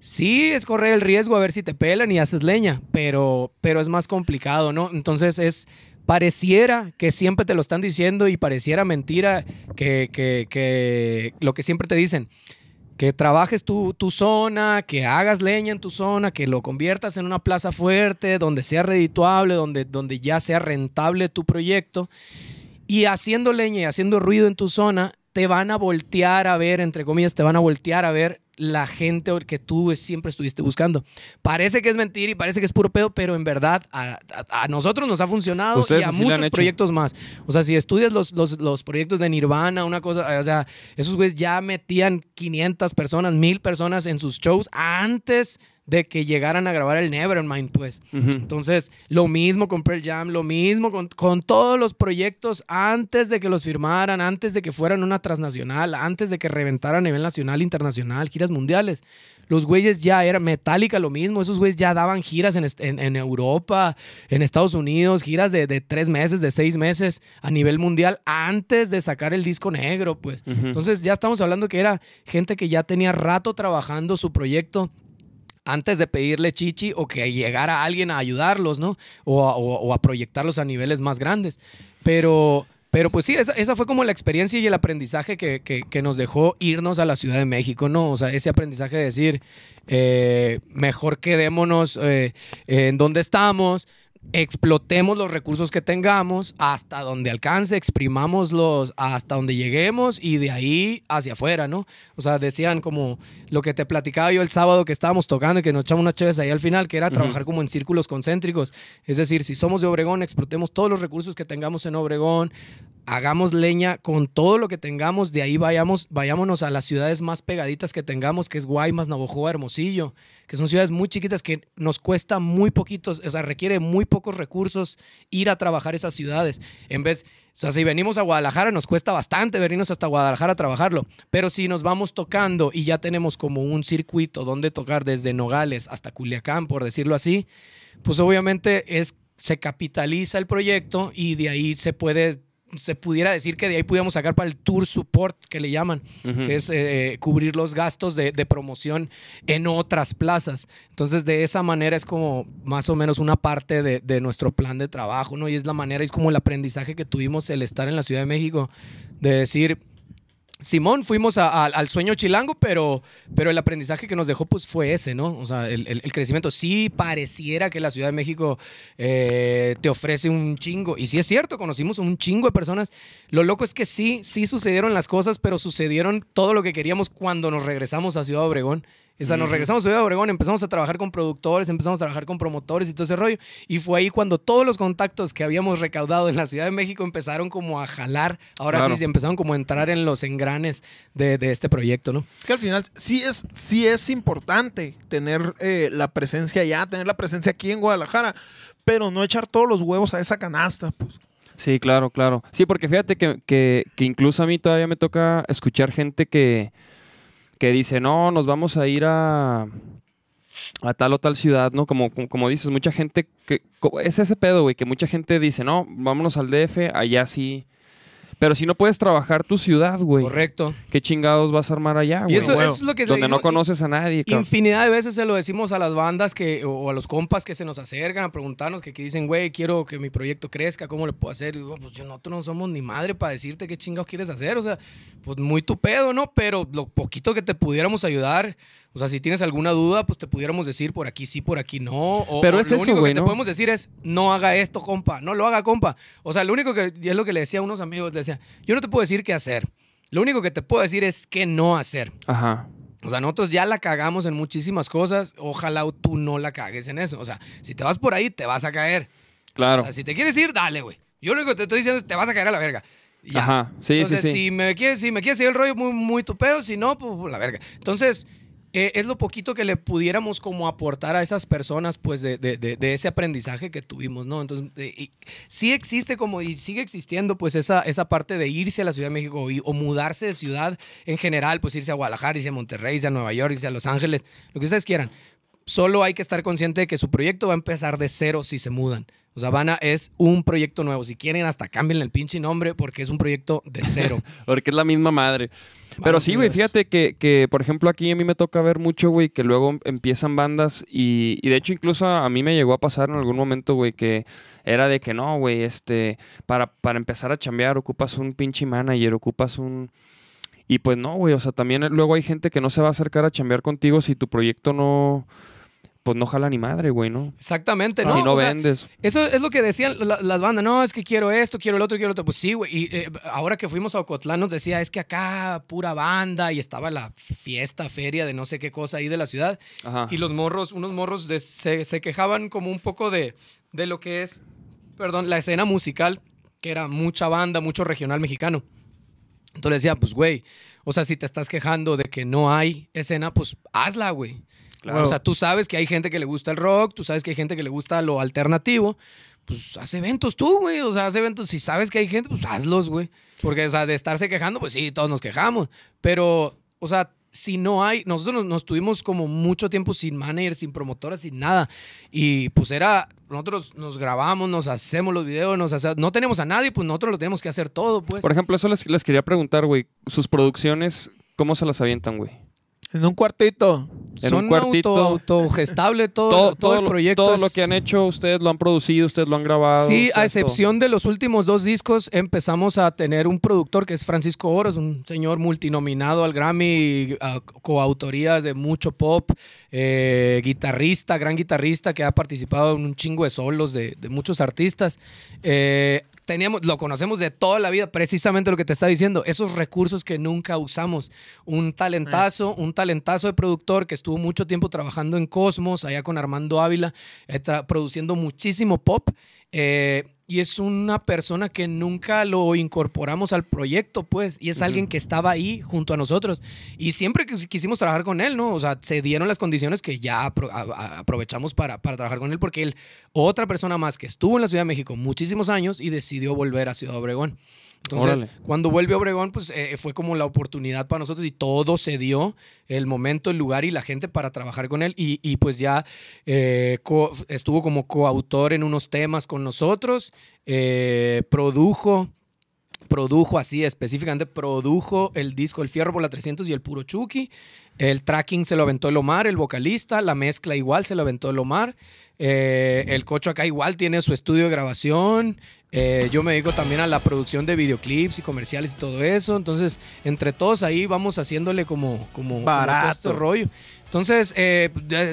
Sí, es correr el riesgo a ver si te pelan y haces leña, pero, pero es más complicado, ¿no? Entonces es, pareciera que siempre te lo están diciendo y pareciera mentira que, que- que lo que siempre te dicen, que trabajes tu, tu zona, que hagas leña en tu zona, que lo conviertas en una plaza fuerte, donde sea redituable, donde, donde ya sea rentable tu proyecto. y haciendo leña y haciendo ruido en tu zona, te van a voltear a ver, entre comillas, te van a voltear a ver la gente que tú siempre estuviste buscando. Parece que es mentira y parece que es puro pedo, pero en verdad a, a- a nosotros nos ha funcionado Ustedes y a muchos proyectos más. O sea, si estudias los, los, los proyectos de Nirvana, una cosa, o sea, esos güeyes ya metían 500 personas, 1000 personas en sus shows antes de que llegaran a grabar el Nevermind, pues. Entonces, lo mismo con Pearl Jam, lo mismo con, con todos los proyectos antes de que los firmaran, antes de que fueran una transnacional, antes de que reventaran a nivel nacional, internacional, giras mundiales. Los güeyes ya eran Metallica lo mismo, esos güeyes ya daban giras en, en- en Europa, en Estados Unidos, giras de, de tres meses, de seis meses a nivel mundial antes de sacar el disco negro, pues. Entonces ya estamos hablando que era gente que ya tenía rato trabajando su proyecto antes de pedirle chichi o que llegara alguien a ayudarlos, ¿no? O a, proyectarlos a niveles más grandes. Pero, pero pues sí, esa, fue como la experiencia y el aprendizaje que, que- que nos dejó irnos a la Ciudad de México, ¿no? O sea, ese aprendizaje de decir, eh, mejor quedémonos eh, en donde estamos, explotemos los recursos que tengamos hasta donde alcance, exprimámoslos hasta donde lleguemos y de ahí hacia afuera, ¿no? O sea, decían como lo que te platicaba yo el sábado que estábamos tocando y que nos echamos unas chaves ahí al final, que era trabajar como en círculos concéntricos. Es decir, si somos de Obregón, explotemos todos los recursos que tengamos en Obregón, hagamos leña con todo lo que tengamos, de ahí vayamos, vayámonos a las ciudades más pegaditas que tengamos, que es Guaymas, Navojoa, Hermosillo, que son ciudades muy chiquitas que nos cuesta muy poquitos, o sea, requiere muy pocos recursos ir a trabajar esas ciudades. En vez, o sea, si venimos a Guadalajara nos cuesta bastante venirnos hasta Guadalajara a trabajarlo, pero si nos vamos tocando y ya tenemos como un circuito donde tocar desde Nogales hasta Culiacán, por decirlo así, pues obviamente es se capitaliza el proyecto y de ahí se puede se pudiera decir que de ahí pudiéramos sacar para el tour support que le llaman, que es eh, cubrir los gastos de, de promoción en otras plazas. Entonces, de esa manera es como más o menos una parte de, de nuestro plan de trabajo, ¿no? Y es la manera, es como el aprendizaje que tuvimos el estar en la Ciudad de México, de decir, Simón, fuimos al sueño chilango, pero, pero el aprendizaje que nos dejó pues fue ese, ¿no? O sea, el crecimiento. Sí pareciera que la Ciudad de México eh, te ofrece un chingo. Y sí es cierto, conocimos un chingo de personas. Lo loco es que sí, sí sucedieron las cosas, pero sucedieron todo lo que queríamos cuando nos regresamos a Ciudad Obregón. O sea, nos regresamos a Ciudad Obregón, empezamos a trabajar con productores, empezamos a trabajar con promotores y todo ese rollo. Y fue ahí cuando todos los contactos que habíamos recaudado en la Ciudad de México empezaron como a jalar. Ahora Claro. sí, se empezaron como a entrar en los engranes de, de este proyecto, ¿no? Que al final sí es, sí es importante tener eh, la presencia allá, tener la presencia aquí en Guadalajara, pero no echar todos los huevos a esa canasta, pues. Sí, claro, claro. Sí, porque fíjate que, que- que incluso a mí todavía me toca escuchar gente que, que dice, no, nos vamos a ir a, a tal o tal ciudad, ¿no? Como, como, como dices, mucha gente, que es ese pedo, güey, que mucha gente dice, no, vámonos al DF, allá sí. Pero si no puedes trabajar tu ciudad, güey, Correcto. ¿qué chingados vas a armar allá, Y güey? eso, Huevo. eso es lo que le Donde no conoces a nadie, cabrón. Infinidad de veces se lo decimos a las bandas que, o a los compas que se nos acercan a preguntarnos, que, que dicen, güey, quiero que mi proyecto crezca, ¿cómo le puedo hacer? Y digo, pues yo- nosotros no somos ni madre para decirte qué chingados quieres hacer. O sea, pues muy tu pedo, ¿no? Pero lo poquito que te pudiéramos ayudar, o sea, si tienes alguna duda, pues te pudiéramos decir por aquí sí, por aquí no. O, Pero o es lo eso, único güey, que te ¿no? podemos decir es, no haga esto, compa, no lo haga, compa. O sea, lo único que, y es lo que le decía a unos amigos, le decía, yo no te puedo decir qué hacer. Lo único que te puedo decir es qué no hacer. Ajá. O sea, nosotros ya la cagamos en muchísimas cosas. Ojalá tú no la cagues en eso. O sea, si te vas por ahí, te vas a caer. Claro. O sea, si te quieres ir, dale, güey. Yo lo único que te estoy diciendo es te vas a caer a la verga. Ya. Ajá. Sí, Entonces, sí, sí. si me quieres, si me quieres seguir el rollo muy, muy tu pedo, si no, pues, la verga. Entonces, eh, es lo poquito que le pudiéramos como aportar a esas personas, pues, de, de- de- ese aprendizaje que tuvimos, ¿no? Entonces, eh, sí existe como, y sigue existiendo, pues, esa, esa parte de irse a la Ciudad de México y- o mudarse de ciudad en general, pues, irse a Guadalajara, irse a Monterrey, irse a Nueva York, irse a Los Ángeles, lo que ustedes quieran. Solo hay que estar consciente de que su proyecto va a empezar de cero si se mudan. O sea, van a, es un proyecto nuevo. Si quieren, hasta cambien el pinche nombre porque es un proyecto de cero. Porque es la misma madre. Pero Vamos, sí, güey, fíjate que, que, por ejemplo, aquí a mí me toca ver mucho, güey, que luego empiezan bandas y, y de hecho incluso a, a mí me llegó a pasar en algún momento, güey, que era de que no, güey, este, para, para empezar a chambear ocupas un pinche manager, ocupas un... Y pues no, güey, o sea, también luego hay gente que no se va a acercar a chambear contigo si tu proyecto no... pues no jala ni madre, güey, ¿no? Exactamente, ¿no? si no O sea, vendes. Eso es lo que decían la- las bandas. No, es que quiero esto, quiero el otro, quiero el otro. Pues sí, güey. Y eh, ahora que fuimos a Ocotlán nos decía, es que acá pura banda y estaba la fiesta, feria de no sé qué cosa ahí de la ciudad. Ajá. Y los morros, unos morros de- se, se quejaban como un poco de, de lo que es, perdón, la escena musical, que era mucha banda, mucho regional mexicano. Entonces decía, pues, güey, o sea, si te estás quejando de que no hay escena, pues hazla, güey. Claro. O sea, tú sabes que hay gente que le gusta el rock, tú sabes que hay gente que le gusta lo alternativo, pues haz eventos tú, güey. O sea, haz eventos. Si sabes que hay gente, pues hazlos, güey. Porque, o sea, de estarse quejando, pues sí, todos nos quejamos. Pero, o sea, si no hay, nosotros nos, nos tuvimos como mucho tiempo sin manager, sin promotora, sin nada. Y pues era, nosotros nos grabamos, nos hacemos los videos, nos hace- no tenemos a nadie, pues nosotros lo tenemos que hacer todo, pues. Por ejemplo, eso les, les quería preguntar, güey. Sus producciones, ¿cómo se las avientan, güey? En un cuartito. En Son un cuartito. auto, autogestable todo, Todo, todo, el proyecto. todo es- lo que han hecho, ustedes lo han producido, ustedes lo han grabado. Sí, a todo. excepción de los últimos dos discos, empezamos a tener un productor que es Francisco Oros, un señor multinominado al Grammy, coautorías de mucho pop, eh, guitarrista, gran guitarrista que ha participado en un chingo de solos de, de muchos artistas. Eh, teníamos, lo conocemos de toda la vida, precisamente lo que te está diciendo, esos recursos que nunca usamos. Un talentazo, un talentazo de productor que estuvo mucho tiempo trabajando en Cosmos, allá con Armando Ávila, eh, tra- produciendo muchísimo pop. Eh, y es una persona que nunca lo incorporamos al proyecto, pues, y es alguien que estaba ahí junto a nosotros. Y siempre que quisimos trabajar con él, ¿no? O sea, se dieron las condiciones que ya apro- aprovechamos para, para trabajar con él, porque él, otra persona más que estuvo en la Ciudad de México muchísimos años y decidió volver a Ciudad Obregón. Entonces, Órale. cuando vuelve Obregón, pues eh, fue como la oportunidad para nosotros y todo se dio, el momento, el lugar y la gente para trabajar con él. Y, y, pues ya eh, co- estuvo como coautor en unos temas con nosotros, eh, produjo, produjo así específicamente, produjo el disco El Fierro por la 300 y el Puro Chucky. El tracking se lo aventó el Omar, el vocalista. La mezcla igual se lo aventó el Omar. Eh, el Cocho acá igual tiene su estudio de grabación. Eh, yo me dedico también a la producción de videoclips y comerciales y todo eso. Entonces, entre todos ahí vamos haciéndole como, como, como Barato. todo este rollo. Entonces, eh,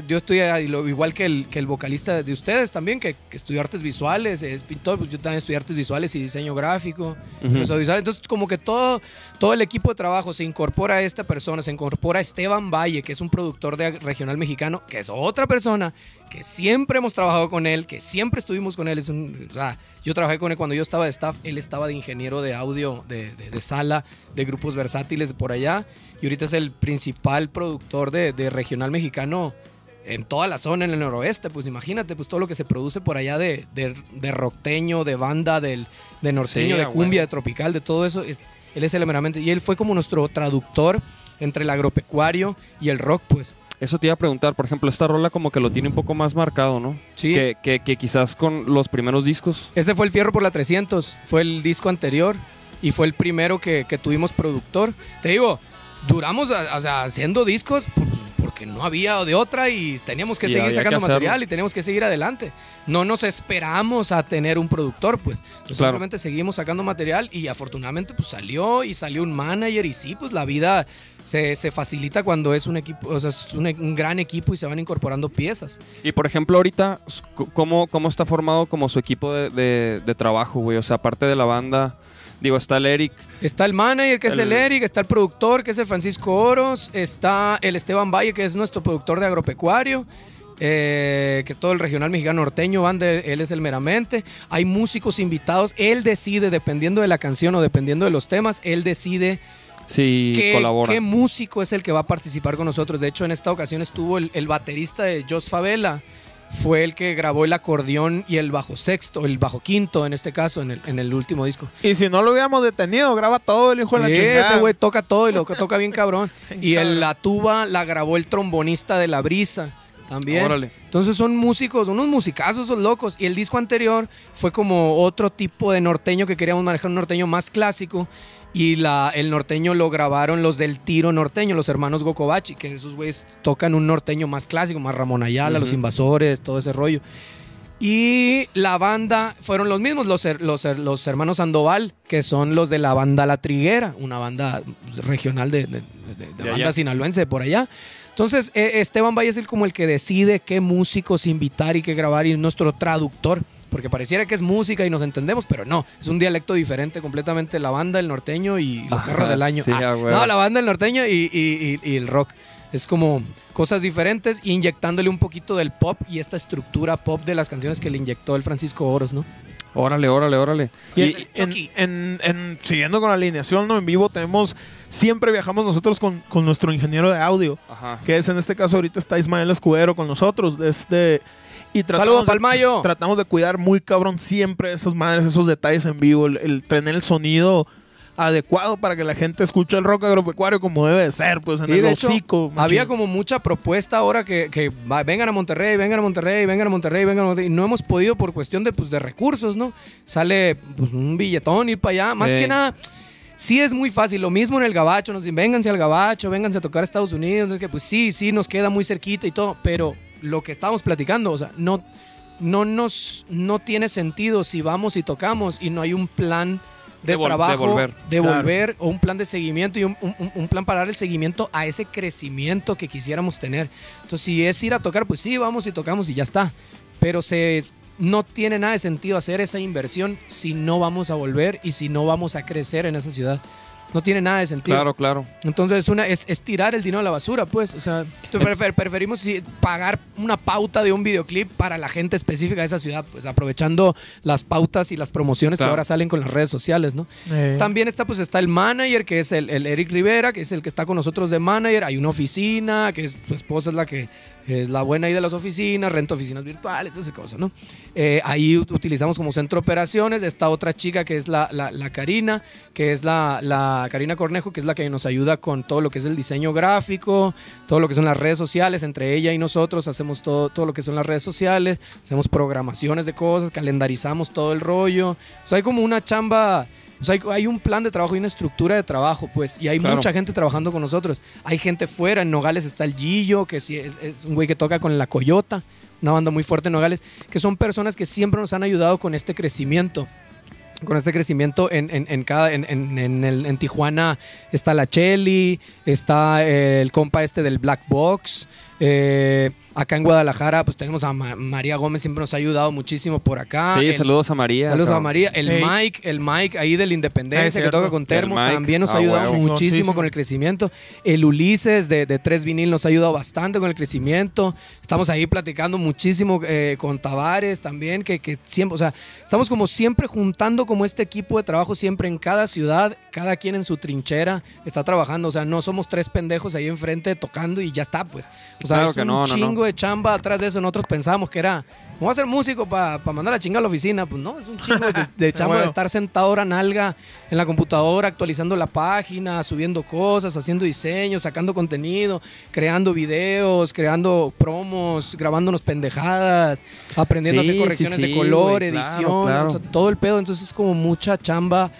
yo estoy igual que el, que el vocalista de ustedes también, que, que estudió artes visuales, es pintor, pues yo también estudié artes visuales y diseño gráfico. Entonces, como que todo, todo el equipo de trabajo se incorpora a esta persona, se incorpora a Esteban Valle, que es un productor de regional mexicano, que es otra persona que siempre hemos trabajado con él, que siempre estuvimos con él. Es un, o sea, yo trabajé con él cuando yo estaba de staff, él estaba de ingeniero de audio, de, de- de sala, de grupos versátiles por allá, y ahorita es el principal productor de, de regional mexicano en toda la zona, en el noroeste, pues imagínate, pues todo lo que se produce por allá de, rockteño, de banda, del, de norteño, Sí, de cumbia, de tropical, de todo eso, es- él es el meramente, y él fue como nuestro traductor entre el agropecuario y el rock, pues. Eso te iba a preguntar, por ejemplo, esta rola como que lo tiene un poco más marcado, ¿no? Sí. Que, que, que quizás con los primeros discos. Ese fue el Fierro por la 300, fue el disco anterior y fue el primero que, que tuvimos productor. Te digo, duramos o sea, haciendo discos porque no había de otra y teníamos que Y seguir sacando que material y teníamos que seguir adelante. No nos esperamos a tener un productor, pues. Claro. Simplemente seguimos sacando material y afortunadamente pues salió y salió un manager y sí, pues la vida se, se facilita cuando es un equipo, o sea, es un, un gran equipo y se van incorporando piezas. Y por ejemplo, ahorita, ¿cómo, cómo está formado como su equipo de, de- de trabajo, güey? O sea, aparte de la banda, digo, está el Eric. Está el manager, que es el El- Eric, está el productor, que es el Francisco Oros, está el Esteban Valle, que es nuestro productor de agropecuario, eh, que todo el regional mexicano norteño van de él es el meramente. Hay músicos invitados, él decide, dependiendo de la canción o dependiendo de los temas, él decide Sí, qué, colabora. qué músico es el que va a participar con nosotros. De hecho, en esta ocasión estuvo el, el baterista de Jos Favela, fue el que grabó el acordeón y el bajo sexto, el bajo quinto en este caso, en el, en el último disco. Y si no lo hubiéramos detenido, graba todo el hijo de la Sí, chingada. ese güey toca todo y lo que toca bien cabrón. y el, la tuba la grabó el trombonista de La Brisa también. Órale. Entonces son músicos, unos musicazos, esos locos. Y el disco anterior fue como otro tipo de norteño que queríamos manejar, un norteño más clásico. Y la, el norteño lo grabaron los del tiro norteño, los hermanos Gokobachi, que esos güeyes tocan un norteño más clásico, más Ramón Ayala, los invasores, todo ese rollo. Y la banda fueron los mismos, los, los, her- los hermanos Sandoval, que son los de la banda La Triguera, una banda regional de, de- de- de De banda allá. sinaloense por allá. Entonces, eh, Esteban Valle es el, como el que decide qué músicos invitar y qué grabar y es nuestro traductor. Porque pareciera que es música y nos entendemos, pero no. Es un dialecto diferente completamente la banda, el norteño y los perros del año. sí, Ah, no, la banda, el norteño y, y- y- y el rock. Es como cosas diferentes, inyectándole un poquito del pop y esta estructura pop de las canciones que le inyectó el Francisco Oros, ¿no? Órale, órale, órale. Y Y- en, Chucky. en- en- siguiendo con la alineación, ¿no? En vivo tenemos, siempre viajamos nosotros con, con nuestro ingeniero de audio, Ajá. que es en este caso ahorita está Ismael Escudero con nosotros. Este, y Saludos, tratamos de, Palmayo. tratamos de cuidar muy cabrón siempre esas madres, esos detalles en vivo, el, el tener el sonido adecuado para que la gente escuche el rock agropecuario como debe de ser, pues en Y el hecho, hocico. Había como mucha propuesta ahora que, que va- vengan a Monterrey, vengan a Monterrey, vengan a Monterrey, vengan a Monterrey. Y no hemos podido por cuestión de, pues, de recursos, ¿no? Sale pues, un billetón ir para allá. Más Eh. que nada, sí es muy fácil. Lo mismo en el Gabacho. Nos dicen, vénganse al Gabacho, vénganse a tocar a Estados Unidos. Es que, pues sí, sí, nos queda muy cerquita y todo. Pero lo que estábamos platicando, o sea, no, no nos no tiene sentido si vamos y tocamos y no hay un plan de, De vol- de trabajo, volver. de Claro. volver, o un plan de seguimiento y un, un- un- un plan para dar el seguimiento a ese crecimiento que quisiéramos tener. Entonces, si es ir a tocar, pues sí, vamos y tocamos y ya está. Pero se, no tiene nada de sentido hacer esa inversión si no vamos a volver y si no vamos a crecer en esa ciudad. No tiene nada de sentido. Claro, claro. Entonces es, una, es, es tirar el dinero a la basura, pues. O sea, prefer- preferimos sí, pagar una pauta de un videoclip para la gente específica de esa ciudad, pues aprovechando las pautas y las promociones que ahora salen con las redes sociales, ¿no? Eh, También está, pues, está el manager, que es el, el Eric Rivera, que es el que está con nosotros de manager. Hay una oficina, que es, su esposa es la que es la buena ahí de las oficinas, renta oficinas virtuales, todas esas cosas, ¿no? Eh, ahí ut- utilizamos como centro de operaciones. Esta otra chica que es la, la, la Karina, que es la, la Karina Cornejo, que es la que nos ayuda con todo lo que es el diseño gráfico, todo lo que son las redes sociales. Entre ella y nosotros hacemos todo, todo lo que son las redes sociales, hacemos programaciones de cosas, calendarizamos todo el rollo. O sea, hay como una chamba. O sea, hay, hay un plan de trabajo y una estructura de trabajo, pues, y hay Claro. mucha gente trabajando con nosotros. Hay gente fuera, en Nogales está el Gillo, que sí es, es un güey que toca con la Coyota, una banda muy fuerte en Nogales, que son personas que siempre nos han ayudado con este crecimiento. Con este crecimiento en, en, en cada, en, en, en el- en Tijuana está la Chelly, está el compa este del Black Box. Eh, acá en Guadalajara, pues tenemos a Ma- María Gómez, siempre nos ha ayudado muchísimo por acá. sí, El- saludos a María. Saludos a. María. El. Mike, el Mike ahí de la Ah, Independencia que toca con Termo, también nos ha Ah, ayudado muchísimo con el crecimiento. El Ulises de, de Tres Vinil nos ha ayudado bastante con el crecimiento. Estamos ahí platicando muchísimo eh, con Tavares también, que, que siempre, o sea, estamos como siempre juntando como este equipo de trabajo siempre en cada ciudad, cada quien en su trinchera está trabajando. O sea, no somos tres pendejos ahí enfrente tocando y ya está, pues. O sea, Claro es que un no, no, no. chingo de chamba atrás de eso. Nosotros pensábamos que era, vamos a ser músico para mandar a chingar a la oficina. Pues no, es un chingo de, de chamba de estar sentado ahora nalga en la computadora, actualizando la página, subiendo cosas, haciendo diseños, sacando contenido, creando videos, creando promos, grabándonos pendejadas, aprendiendo a hacer correcciones sí, de color, claro, edición, claro. o sea, todo el pedo. Entonces es como mucha chamba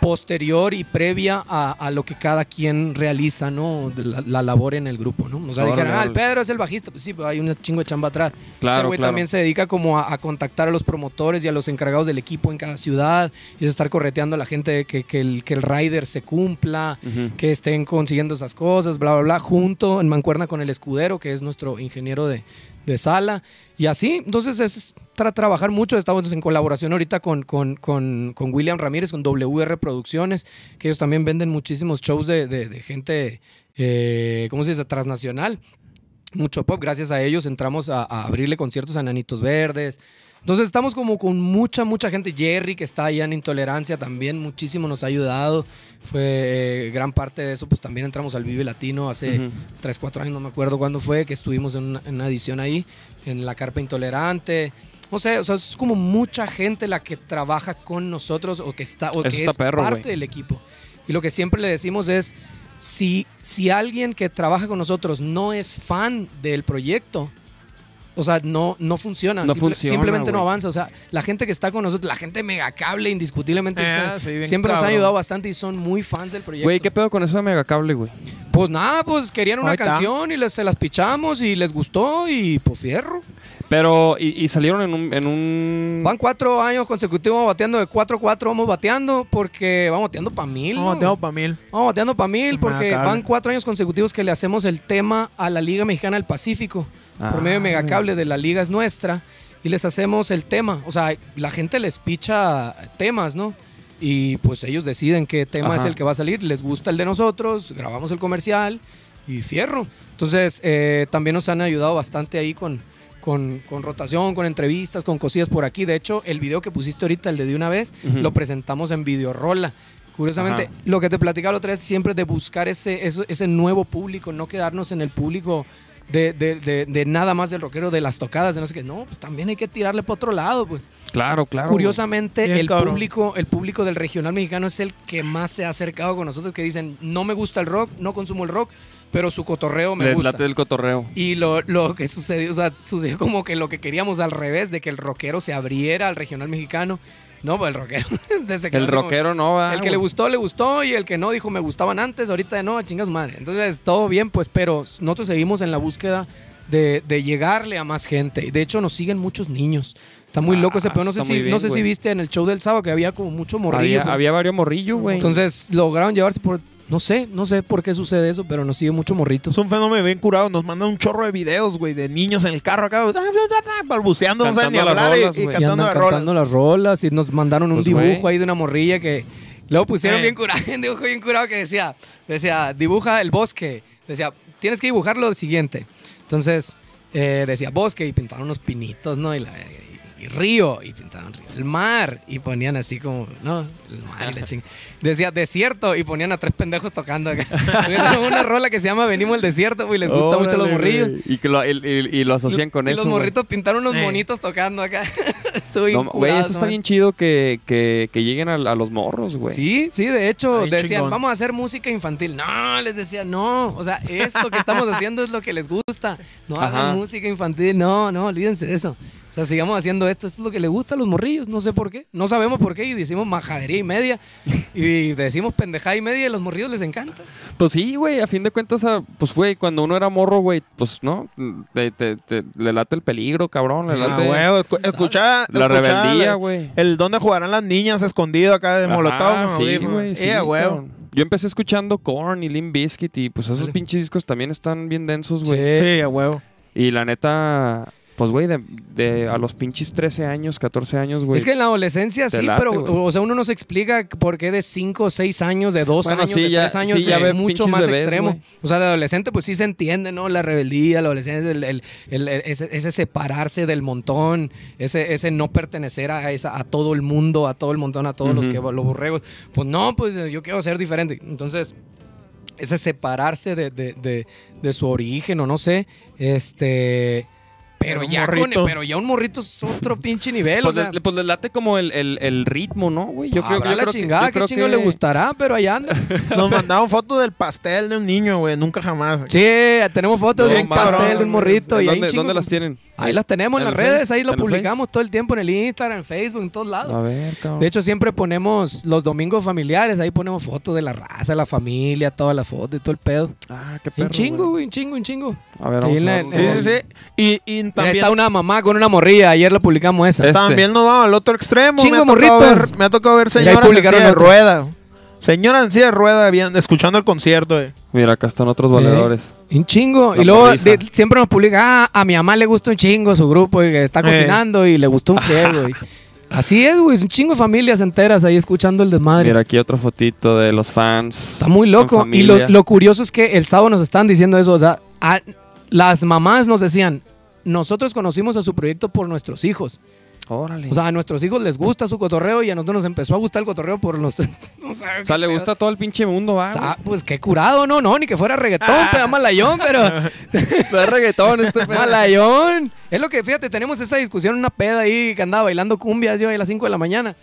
posterior y previa a, a lo que cada quien realiza, ¿no? La, la labor en el grupo, ¿no? O sea, dijeron, ah, el. Pedro es el bajista. Pues sí, pero hay un chingo de chamba atrás. Claro, Este güey claro. también se dedica como a, a contactar a los promotores y a los encargados del equipo en cada ciudad y es estar correteando a la gente que, que el, que el rider se cumpla, que estén consiguiendo esas cosas, bla, bla, bla, junto en mancuerna con el escudero, que es nuestro ingeniero de, de sala. Y así, entonces es tra- trabajar mucho. Estamos en colaboración ahorita con, con, con, con William Ramírez, con WR Producciones, que ellos también venden muchísimos shows de, de- de gente, eh, ¿cómo se dice?, transnacional. Mucho pop. Gracias a ellos entramos a, a abrirle conciertos a Nanitos Verdes. Entonces estamos como con mucha, mucha gente. Jerry, que está allá en Intolerancia, también muchísimo nos ha ayudado. Fue eh, gran parte de eso, pues también entramos al Vive Latino hace Ujú. 3, 4 años, no me acuerdo cuándo fue, que estuvimos en una, en una edición ahí, en la Carpa Intolerante. No sé, o sea, es como mucha gente la que trabaja con nosotros o que está, o Eso que está es perro, parte güey. del equipo. Y lo que siempre le decimos es, si, si alguien que trabaja con nosotros no es fan del proyecto, o sea, no, no funciona. No Simple- funciona, Simplemente no avanza. O sea, la gente que está con nosotros, la gente megacable, indiscutiblemente, Eh, sí, bien siempre nos han cabrón. ayudado bastante y son muy fans del proyecto. Güey, ¿qué pedo con eso de Megacable, güey? Pues nada, pues querían una Ahí está. canción y les, se las pichamos y les gustó y pues fierro. Pero, y, y salieron en un, en un... Van cuatro años consecutivos bateando de 4-4, vamos bateando porque vamos bateando para mil. ¿no? tengo para mil. Vamos bateando para mil porque van cuatro años consecutivos que le hacemos el tema a la Liga Mexicana del Pacífico. Ah, por medio de Megacable de la Liga es nuestra. Y les hacemos el tema. O sea, la gente les picha temas, ¿no? Y pues ellos deciden qué tema Ajá. es el que va a salir. Les gusta el de nosotros, grabamos el comercial y fierro. Entonces, eh, también nos han ayudado bastante ahí con, con, con rotación, con entrevistas, con cosillas por aquí. De hecho, el video que pusiste ahorita, el de de una vez, lo presentamos en Videorola. Curiosamente, Ajá. lo que te platicaba la otra vez siempre de buscar ese, ese nuevo público, no quedarnos en el público de, de- de- de nada más del rockero, de las tocadas, de no sé qué. No, pues también hay que tirarle para otro lado, pues. Claro, claro. Curiosamente, Bien el cabrón. público, el público del regional mexicano es el que más se ha acercado con nosotros, que dicen, no me gusta el rock, no consumo el rock, pero su cotorreo me Les gusta. late del cotorreo. Y lo, lo que sucedió, o sea, sucedió como que lo que queríamos al revés, de que el rockero se abriera al regional mexicano. No, pues el rockero. desde que El como- rockero no va. el que le gustó, le gustó, y el que no dijo me gustaban antes, ahorita no, chingas madre. Entonces, todo bien, pues, pero nosotros seguimos en la búsqueda de, de llegarle a más gente. De hecho, nos siguen muchos niños. Está muy Ah, loco ese pedo. No sé, si, bien, no sé si viste en el show del sábado que había como mucho morrillo. Había, había varios morrillos, güey. Entonces, lograron llevarse por. No sé, no sé por qué sucede eso, pero nos sigue mucho morrito. Es un fenómeno bien curado. Nos mandan un chorro de videos, güey, de niños en el carro acá, balbuceando, no saben ni las hablar y- rolas, y, cantando andan la rola. cantando las rolas y nos mandaron un Pues, dibujo ahí de una morrilla que luego pusieron Eh. bien curado, un dibujo bien curado que decía, decía, dibuja el bosque, decía, tienes que dibujar lo siguiente. Entonces, eh, decía bosque y pintaron unos pinitos, ¿no? Y, la- y- y río, y pintaban río. El mar, y ponían así como, ¿no? El mar y la ching. Decía desierto, y ponían a tres pendejos tocando una rola que se llama Venimos al desierto, güey, les gusta mucho a los Órale, morrillos. Y, que lo, y, y- y lo asocian con y eso. los güey. morritos pintaron unos monitos tocando acá. Bien No, Güey, eso está bien chido que, que, que lleguen a, a los morros, güey. Sí, sí, de hecho, decían, chingón. vamos a hacer música infantil. No, les decía, no. O sea, esto que estamos haciendo es lo que les gusta. No Ajá. hagan música infantil. No, no, olvídense de eso. O sea, sigamos haciendo esto. Esto es lo que les gusta a los morrillos. No sé por qué. No sabemos por qué. Y decimos majadería y media. Y decimos pendejada y media y a los morrillos les encanta. Pues sí, güey, a fin de cuentas, ah, pues, güey, cuando uno era morro, güey, pues, ¿no? Te, te- te- le late el peligro, cabrón, le Ah, late güey, escu- escuchaba, la rebeldía, güey. El donde jugarán las niñas escondido acá de Ajá, molotov. con sí, güey, sí, a huevo. cabrón. Yo empecé escuchando Korn y Limp Bizkit y pues esos pinches discos también están bien densos, güey. Sí. Sí, a huevo. Y la neta, pues, güey, de, de a los pinches 13 años, 14 años, güey. Es que en la adolescencia sí, late, pero, o sea, uno no se explica por qué de 5, 6 años, de 2 Bueno, años, sí, de ya- 3 años sí, ya es ve mucho más bebés, extremo. O sea, de adolescente pues sí se entiende, ¿no? La rebeldía, la adolescencia, el, el- el- el- ese, ese separarse del montón, ese, ese no pertenecer a, esa, a todo el mundo, a todo el montón, a todos los, que, los borregos. Pues no, pues yo quiero ser diferente. Entonces, ese separarse de, de- de- de su origen o no sé, este... Pero ya, con- morrito. pero ya un morrito es otro pinche nivel. Pues, o sea, le, pues le late como el, el- el ritmo, ¿no, güey? Yo creo, yo la creo que- chingada, yo creo chingo que- le gustará, pero allá anda. Nos mandaron fotos del pastel de un niño, güey. Nunca jamás. Sí, tenemos fotos No de un pastel de un morrito. y ahí ¿Dónde, chingo- dónde las tienen? Ahí las tenemos en, ¿En las redes, Face? ahí lo ¿En el publicamos todo el tiempo en el Instagram, en Facebook, en todos lados. A ver, cabrón. De hecho, siempre ponemos los domingos familiares, ahí ponemos fotos de la raza, la familia, todas las fotos y todo el pedo. ah, qué perro, Un chingo, güey, un chingo, un chingo. A ver, Sí, vamos a ver, Sí, sí, sí. Y, y También, Está una mamá con una morrilla, ayer la publicamos esa. Este. también nos vamos al otro extremo. Chingo me, ha tocado ver, me ha tocado ver señoras en silla de rueda. Señora en silla de rueda bien, escuchando el concierto, güey. Mira, acá están otros valedores. Un chingo. La y luego de- siempre nos publica, ah, a mi mamá le gusta un chingo su grupo y que está Eh. cocinando y le gustó un friego. y- Así es, güey, un chingo de familias enteras ahí escuchando el desmadre. Mira, aquí otra fotito de los fans. Está muy loco. Y lo, lo curioso es que el sábado nos están diciendo eso. O sea, a- las mamás nos decían, nosotros conocimos a su proyecto por nuestros hijos. Órale. O sea, a nuestros hijos les gusta su cotorreo y a nosotros nos empezó a gustar el cotorreo por nuestros... o sea, o sea, le gusta todo el pinche mundo, va. O sea, pues qué curado, no, no, ni que fuera reggaetón, pero malayón, pero... Es reggaetón este pedo. Malayón. Es lo que, fíjate, tenemos esa discusión una peda ahí que andaba bailando cumbias yo ahí a las 5 de la mañana.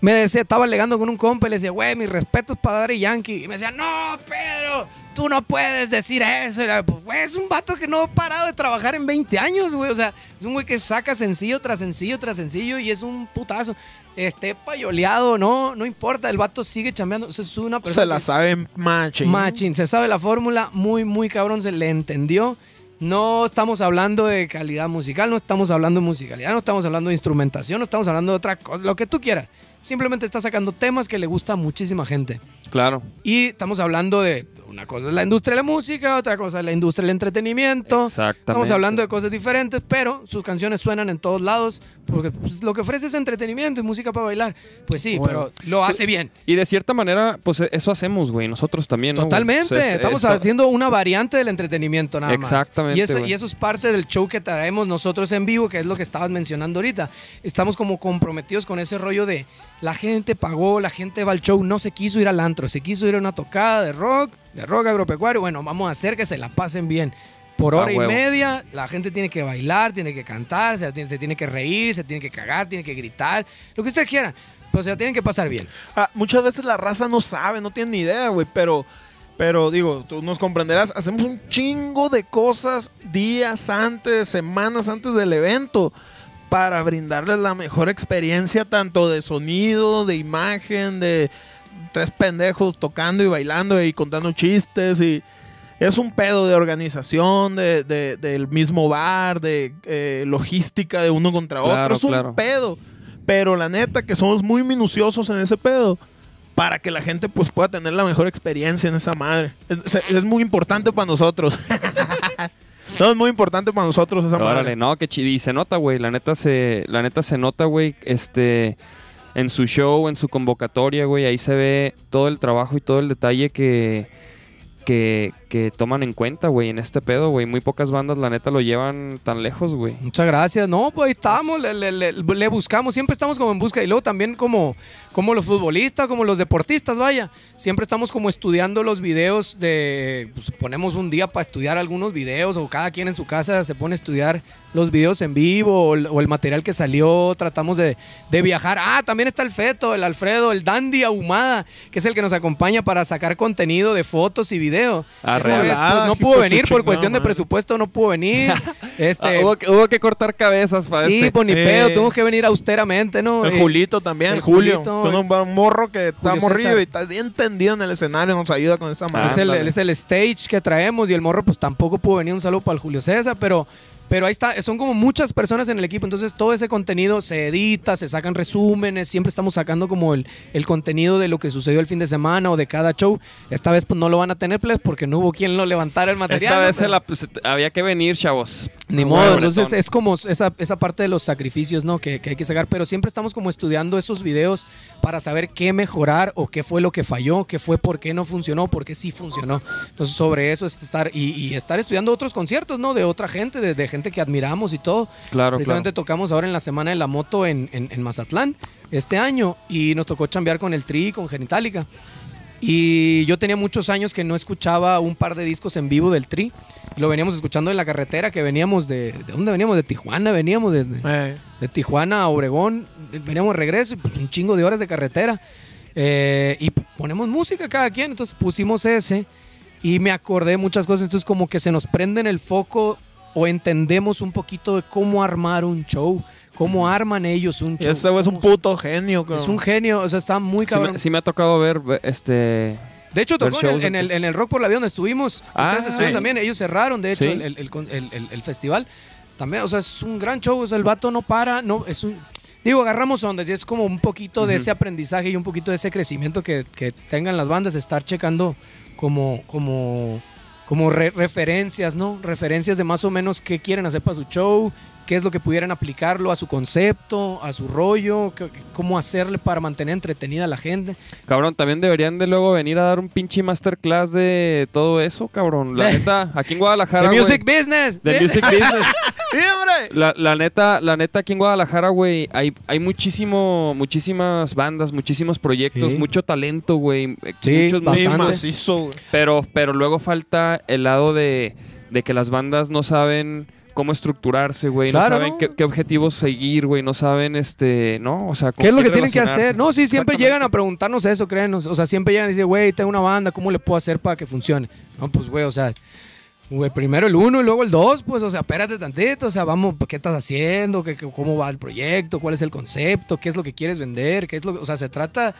Me decía, estaba alegando con un compa y le decía, güey, mis respetos para Daddy Yankee. Y me decía, no, Pedro, tú no puedes decir eso. Y pues, güey, es un vato que no ha parado de trabajar en 20 años, güey. O sea, es un güey que saca sencillo tras sencillo tras sencillo y es un putazo. Esté payoleado, no, no importa, el vato sigue chambeando. O sea, es una persona. Se la sabe machín. Machín, se sabe la fórmula, muy, muy cabrón, se le entendió. No estamos hablando de calidad musical, no estamos hablando de musicalidad, no estamos hablando de instrumentación, no estamos hablando de otra cosa, lo que tú quieras. Simplemente está sacando temas que le gusta a muchísima gente. Claro. Y estamos hablando de una cosa es la industria de la música, otra cosa es la industria del entretenimiento. Exactamente. Estamos hablando de cosas diferentes, pero sus canciones suenan en todos lados porque pues, lo que ofrece es entretenimiento y música para bailar. Pues sí, Bueno. pero lo hace bien. Y de cierta manera, pues eso hacemos, güey. Nosotros también, ¿no? Totalmente. Pues, es- Estamos haciendo una variante del entretenimiento nada más. Exactamente, Y eso, güey. y eso es parte del show que traemos nosotros en vivo, que es lo que estabas mencionando ahorita. Estamos como comprometidos con ese rollo de la gente pagó, la gente va al show, no se quiso ir al antro, se quiso ir a una tocada de rock, de rock agropecuario. Bueno, vamos a hacer que se la pasen bien. Por hora y media, la gente tiene que bailar, tiene que cantar, se tiene, se tiene que reír, se tiene que cagar, tiene que gritar, lo que ustedes quieran. Pero se la tienen que pasar bien. Ah, muchas veces la raza no sabe, no tiene ni idea, güey, pero, pero digo, tú nos comprenderás, hacemos un chingo de cosas días antes, semanas antes del evento, para brindarles la mejor experiencia, tanto de sonido, de imagen, de tres pendejos tocando y bailando y contando chistes y... Es un pedo de organización, de, de- del mismo bar, de eh, logística de uno contra Claro, otro. Es un claro. pedo. Pero la neta que somos muy minuciosos en ese pedo para que la gente pues pueda tener la mejor experiencia en esa madre. Es, es muy importante para nosotros. no, es muy importante para nosotros esa Órale, madre. no, que chido. Y se nota, güey. La neta se, la neta se nota, güey. Este, en su show, en su convocatoria, güey. Ahí se ve todo el trabajo y todo el detalle que, que, que toman en cuenta, güey, en este pedo, güey. Muy pocas bandas, la neta, lo llevan tan lejos, güey. Muchas gracias. No, pues ahí estamos, le, le- le- le buscamos, siempre estamos como en busca. Y luego también como, como los futbolistas, como los deportistas, vaya. Siempre estamos como estudiando los videos de... Pues, ponemos un día para estudiar algunos videos o cada quien en su casa se pone a estudiar los videos en vivo o el, o el material que salió. Tratamos de, de viajar. Ah, también está el Feto, el Alfredo, el Dandy Ahumada, que es el que nos acompaña para sacar contenido de fotos y video. Arre, Esta vez, volada, pues, no pudo venir por cuestión de presupuesto, no pudo venir. Este, Ah, hubo, que, hubo que cortar cabezas para Sí, este. pues ni Eh, pedo, tuvimos que venir austeramente, ¿no? El Eh, Julito también, el Julio. Julito, con un, un morro que está Julio morrido César. y está bien tendido en el escenario, nos ayuda con esa madre. el, es el stage que traemos y el morro pues tampoco pudo venir. Un saludo para el Julio César, pero, pero ahí está, son como muchas personas en el equipo, entonces todo ese contenido se edita, se sacan resúmenes, siempre estamos sacando como el, el contenido de lo que sucedió el fin de semana o de cada show. Esta vez pues no lo van a tener pues, porque no hubo quien lo levantara el material. Esta vez Pero- la- pues, había que venir, chavos. Ni modo, bueno, entonces es como esa, esa parte de los sacrificios, ¿no? Que, que hay que sacar, pero siempre estamos como estudiando esos videos para saber qué mejorar o qué fue lo que falló, qué fue por qué no funcionó, por qué sí funcionó. Entonces sobre eso es estar y, y estar estudiando otros conciertos, ¿no? De otra gente, de, de gente que admiramos y todo. Claro, Precisamente claro. tocamos ahora en la Semana de la Moto en, en- en Mazatlán este año y nos tocó chambear con el Tri y con Genitalica. Y yo tenía muchos años que no escuchaba un par de discos en vivo del Tri. Lo veníamos escuchando en la carretera que veníamos de... ¿De dónde veníamos? De Tijuana, veníamos de, de- Eh, de Tijuana a Obregón. Veníamos de regreso y pues un chingo de horas de carretera. Eh, y ponemos música cada quien, entonces pusimos ese y me acordé de muchas cosas. Entonces como que se nos prende en el foco o entendemos un poquito de cómo armar un show, cómo arman ellos un show. ese es un puto genio. Es cabrón. un genio, o sea, está muy Sí cabrón. me, sí me ha tocado ver ve- este. De hecho, tocó en el, en, el, en el Rock por la Vida donde estuvimos. Ah, Ustedes estuvieron sí. también, ellos cerraron, de hecho, Sí. el, el- el con- el- el- el festival. También, o sea, es un gran show, o sea, el vato no para, no, es un... Digo, agarramos ondas y es como un poquito de ese aprendizaje y un poquito de ese crecimiento que, que tengan las bandas, estar checando como, como, como re- referencias, ¿no? Referencias de más o menos qué quieren hacer para su show, qué es lo que pudieran aplicarlo a su concepto, a su rollo, cómo hacerle para mantener entretenida a la gente. Cabrón, también deberían de luego venir a dar un pinche masterclass de todo eso, cabrón. La neta, aquí en Guadalajara. The Music Business. The Music Business. ¡Sí, hombre! La, la neta, la neta, aquí en Guadalajara, güey, hay, hay muchísimo, muchísimas bandas, muchísimos proyectos, Sí. mucho talento, güey. eh, Sí, muchos bastante. músicos, macizo, güey. pero, pero luego falta el lado de, de que las bandas no saben cómo estructurarse, güey. no saben ¿no? qué, qué objetivos seguir, güey. No saben, este, ¿no? O sea, ¿Qué es lo que tienen que hacer? No, sí, siempre llegan a preguntarnos eso, créenos. O sea, siempre llegan y dicen, güey, tengo una banda, ¿cómo le puedo hacer para que funcione? No, pues, güey, o sea, güey, primero el uno y luego el dos, pues, o sea, espérate tantito, o sea, vamos, ¿qué estás haciendo? ¿Qué, qué- cómo va el proyecto? ¿Cuál es el concepto? ¿Qué es lo que quieres vender? ¿Qué es lo que- o sea, se trata...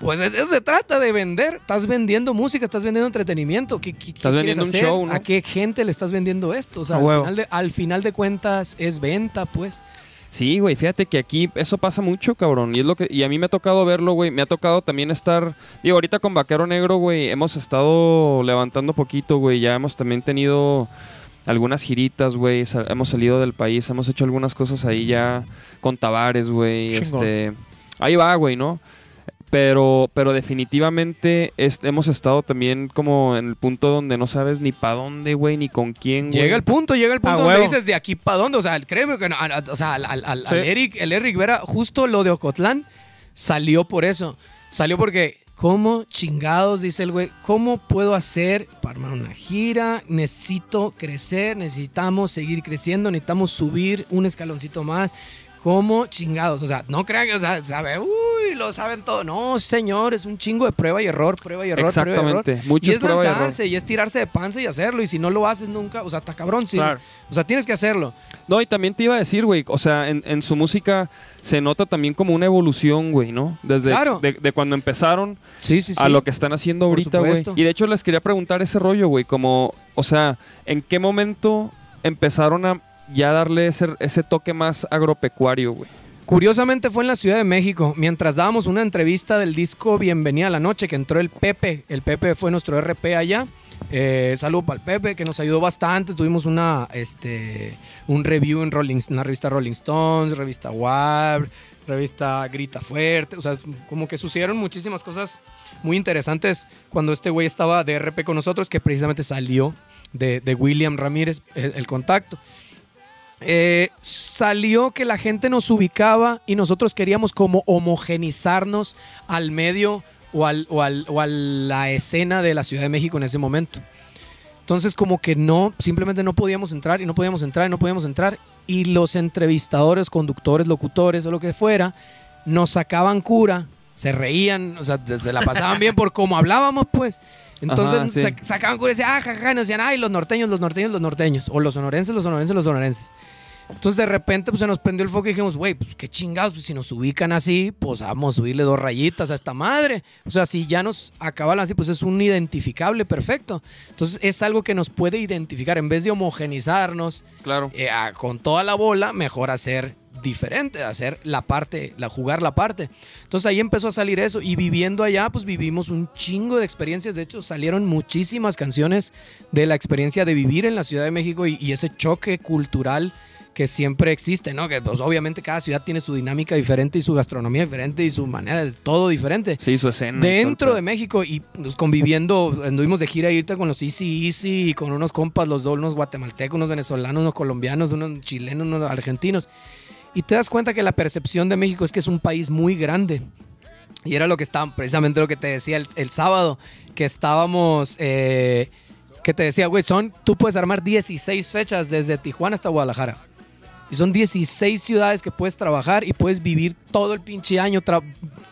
Pues de eso se trata de vender. Estás vendiendo música, estás vendiendo entretenimiento. ¿Qué, Estás vendiendo un hacer? show, ¿no? ¿A qué gente le estás vendiendo esto? O sea, al final, de, al final de cuentas es venta, pues. Sí, güey, fíjate que aquí eso pasa mucho, cabrón. Y es lo que y a mí me ha tocado verlo, güey. Me ha tocado también estar, digo, ahorita con Vaquero Negro, güey, hemos estado levantando poquito, güey. Ya hemos también tenido algunas giritas, güey. Hemos salido del país, hemos hecho algunas cosas ahí ya con Tavares, güey. Este, ahí va, güey, ¿no? Pero, pero definitivamente es- hemos estado también como en el punto donde no sabes ni para dónde, güey, ni con quién, güey. Llega el punto, llega el punto A donde huevo. dices de aquí para dónde. O sea, créeme que no, a- a- o sea, al, al- al- al Sí. Eric, el Eric Vera, justo lo de Ocotlán salió por eso. Salió porque, ¿cómo chingados? Dice el güey, ¿cómo puedo hacer para armar una gira? Necesito crecer, necesitamos seguir creciendo, necesitamos subir un escaloncito más. ¿Cómo chingados? O sea, no crean que, o sea, sabe, uy, lo saben todo. No, señor, es un chingo de prueba y error, prueba y error, prueba y error. Exactamente. Muchos y es prueba y error. lanzarse, y es tirarse de panza y hacerlo. Y si no lo haces nunca, o sea, está cabrón. Sí. Claro. O sea, tienes que hacerlo. No, y también te iba a decir, güey, o sea, en, en su música se nota también como una evolución, güey, ¿no? Desde Claro. de, de cuando empezaron Sí, sí, sí. a lo que están haciendo ahorita, güey. Y de hecho les quería preguntar ese rollo, güey, como, o sea, ¿en qué momento empezaron a ya darle ese, ese toque más agropecuario, güey? Curiosamente fue en la Ciudad de México, mientras dábamos una entrevista del disco Bienvenida a la Noche, que entró el Pepe. El Pepe fue nuestro RP allá. Eh, saludo para el Pepe, que nos ayudó bastante. Tuvimos una, este, un review en Rolling, una revista Rolling Stones, revista WAR, revista Grita Fuerte. O sea, como que sucedieron muchísimas cosas muy interesantes cuando este güey estaba de RP con nosotros, que precisamente salió de, William Ramírez, el contacto. Eh, salió que la gente nos ubicaba y nosotros queríamos como homogenizarnos al medio o, al, o, al- o a la escena de la Ciudad de México en ese momento. Entonces como que no, simplemente no podíamos entrar y no podíamos entrar y no podíamos entrar. Y los entrevistadores, conductores, locutores o lo que fuera, nos sacaban cura, se reían, o sea, se la pasaban bien por cómo hablábamos, pues. Entonces Ajá, sí. sac- sacaban cura y decían, ah, jajaja, y nos decían, ay, los norteños, los norteños, los norteños. O los sonorenses, los sonorenses, los sonorenses. Entonces de repente pues se nos prendió el foco y dijimos, güey, pues qué chingados, pues si nos ubican así, pues vamos a subirle dos rayitas a esta madre. O sea, si ya nos acaban así, pues es un identificable perfecto. Entonces es algo que nos puede identificar. En vez de homogenizarnos Claro. eh, a- con toda la bola, mejor hacer diferente, hacer la parte, la, jugar la parte. Entonces ahí empezó a salir eso y viviendo allá, pues vivimos un chingo de experiencias. De hecho, salieron muchísimas canciones de la experiencia de vivir en la Ciudad de México y, y ese choque cultural que siempre existe, ¿no? Que pues, obviamente cada ciudad tiene su dinámica diferente y su gastronomía diferente y su manera de todo diferente. Sí, su escena. Dentro de México y pues, conviviendo, anduvimos de gira ahorita con los Easy Easy y con unos compas, los dos, unos guatemaltecos, unos venezolanos, unos colombianos, unos chilenos, unos argentinos. Y te das cuenta que la percepción de México es que es un país muy grande. Y era lo que estaba, precisamente lo que te decía el, el sábado, que estábamos, eh, que te decía, güey, son, tú puedes armar 16 fechas desde Tijuana hasta Guadalajara. Y son 16 ciudades que puedes trabajar y puedes vivir todo el pinche año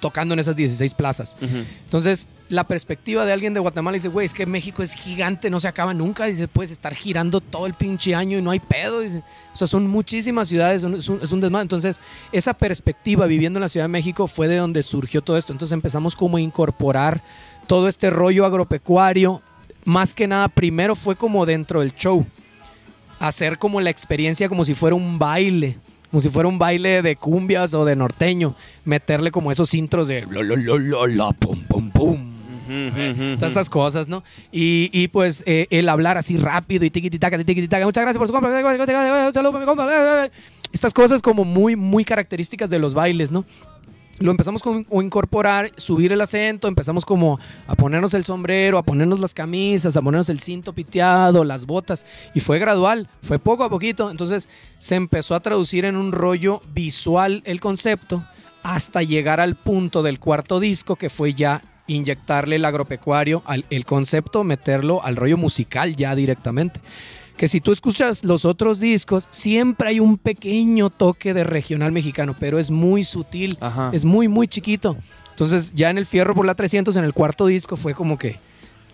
tocando en esas 16 plazas. Entonces, la perspectiva de alguien de Guatemala dice, güey, es que México es gigante, no se acaba nunca. Dice, puedes estar girando todo el pinche año y no hay pedo. Dice, o sea, son muchísimas ciudades, son- es un, es un desmadre. Entonces, esa perspectiva viviendo en la Ciudad de México fue de donde surgió todo esto. Entonces empezamos como a incorporar todo este rollo agropecuario. Más que nada, primero fue como dentro del show. Hacer como la experiencia como si fuera un baile. Como si fuera un baile de cumbias o de norteño. Meterle como esos intros de la la la la pum pum pum. Ujú. Todas estas cosas, ¿no? Y, y, pues eh, el hablar así rápido y tiquititaca, tiquititaca. Muchas gracias por su compra. Un saludo para mi compa. Estas cosas como muy, muy características de los bailes, ¿no? Lo empezamos a incorporar, subir el acento, empezamos como a ponernos el sombrero, a ponernos las camisas, a ponernos el cinto piteado, las botas, y fue gradual, fue poco a poquito, entonces se empezó a traducir en un rollo visual el concepto hasta llegar al punto del cuarto disco que fue ya inyectarle el agropecuario, al, el concepto, meterlo al rollo musical ya directamente. Que si tú escuchas los otros discos, siempre hay un pequeño toque de regional mexicano, pero es muy sutil, Ajá. es muy, muy chiquito. Entonces, ya en el Fierro por la 300, en el cuarto disco, fue como que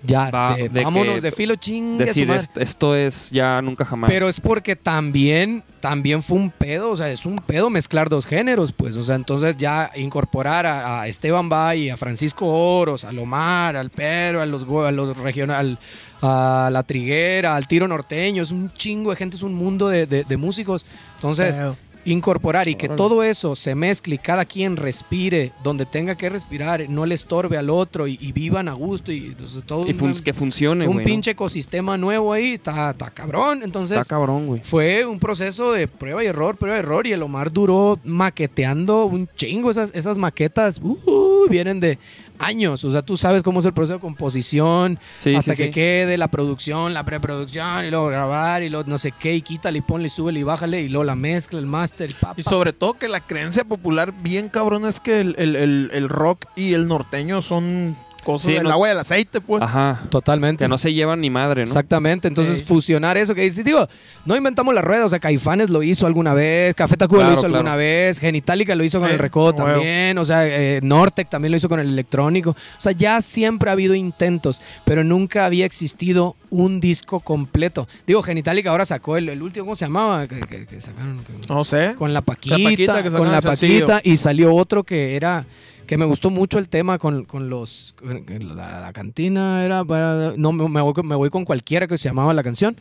ya, Va, de- de vámonos que- de filo chingue Decir, madre. "Est- esto es ya nunca jamás. Pero es porque también, también fue un pedo, o sea, es un pedo mezclar dos géneros, pues, o sea, entonces ya incorporar a, a Esteban Bay, a Francisco Oros, a Lomar, al Pedro, a los, a los regional, a la Triguera, al Tiro Norteño, es un chingo de gente, es un mundo de, de- de músicos. Entonces. Incorporar y que Órale. todo eso se mezcle y cada quien respire donde tenga que respirar, no le estorbe al otro y, y vivan a gusto y entonces, todo y fun- un, que funcione, un pinche ecosistema nuevo ahí, está, está cabrón. Entonces, Está cabrón, güey. fue un proceso de prueba y error, prueba y error. Y el Omar duró maqueteando un chingo. Esas, esas maquetas uh, vienen de años. O sea, tú sabes cómo es el proceso de composición, Sí, hasta sí, que sí. quede la producción, la preproducción, y luego grabar, y luego no sé qué, y quítale, y ponle, y súbele, y bájale, y luego la mezcla, el máster, y pa, Y sobre todo que la creencia popular bien cabrón es que el, el- el- el rock y el norteño son cosas Sí, del no- agua y del aceite, pues. Ajá. Totalmente. Que no se llevan ni madre, ¿no? Exactamente, entonces Sí. fusionar eso que dice, digo, no inventamos la rueda, o sea, Caifanes lo hizo alguna vez, Café Tacuba Claro, lo hizo claro. alguna vez, Genitalica lo hizo con el Recodo también, o sea, eh, Nortec también lo hizo con el electrónico, o sea, ya siempre ha habido intentos, pero nunca había existido un disco completo. Digo, Genitalica ahora sacó el, el último, ¿cómo se llamaba? Que, que- que sacaron, que- No sé. con la Paquita, Paquita que con la el sencillo. Paquita y salió otro que era que me gustó mucho el tema con, con los con la, la cantina era para- no me, voy, me voy con cualquiera que se llamaba la canción.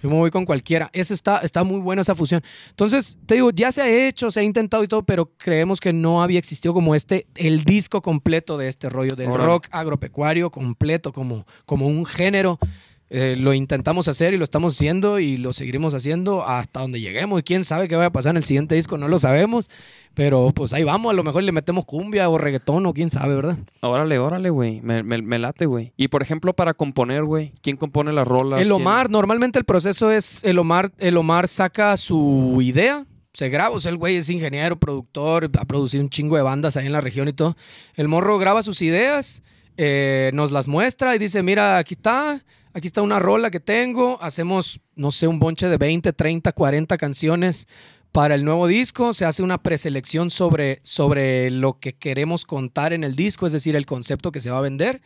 Yo me voy con cualquiera. Ese está está muy buena esa fusión. Entonces te digo ya se ha hecho se ha intentado y todo pero creemos que no había existido como este el disco completo de este rollo del Órale. rock agropecuario completo como como un género eh, lo intentamos hacer y lo estamos haciendo y lo seguiremos haciendo hasta donde lleguemos. Y quién sabe qué va a pasar en el siguiente disco, no lo sabemos. Pero pues ahí vamos, a lo mejor le metemos cumbia o reggaetón o quién sabe, ¿verdad? Órale, órale, güey. Me, me- me late, güey. Y por ejemplo, para componer, güey, ¿quién compone las rolas? El ¿Quién- Omar, normalmente el proceso es, el Omar, el Omar saca su idea, se graba, o sea, el güey es ingeniero, productor, ha producido un chingo de bandas ahí en la región y todo. El morro graba sus ideas, eh, nos las muestra y dice, mira, aquí está, aquí está una rola que tengo, hacemos, no sé, un bonche de 20, 30, 40 canciones para el nuevo disco, se hace una preselección sobre, sobre lo que queremos contar en el disco, es decir, el concepto que se va a vender.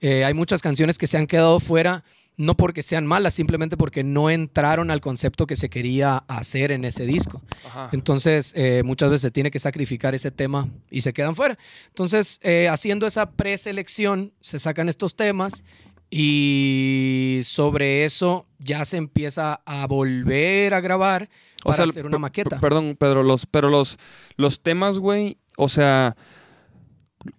Eh, hay muchas canciones que se han quedado fuera, no porque sean malas, simplemente porque no entraron al concepto que se quería hacer en ese disco. Ajá. Entonces, eh, muchas veces se tiene que sacrificar ese tema y se quedan fuera. Entonces, eh, haciendo esa preselección, se sacan estos temas y sobre eso ya se empieza a volver a grabar O para sea, hacer una maqueta. per- Perdón, Pedro, los, pero los, los temas, güey, o sea,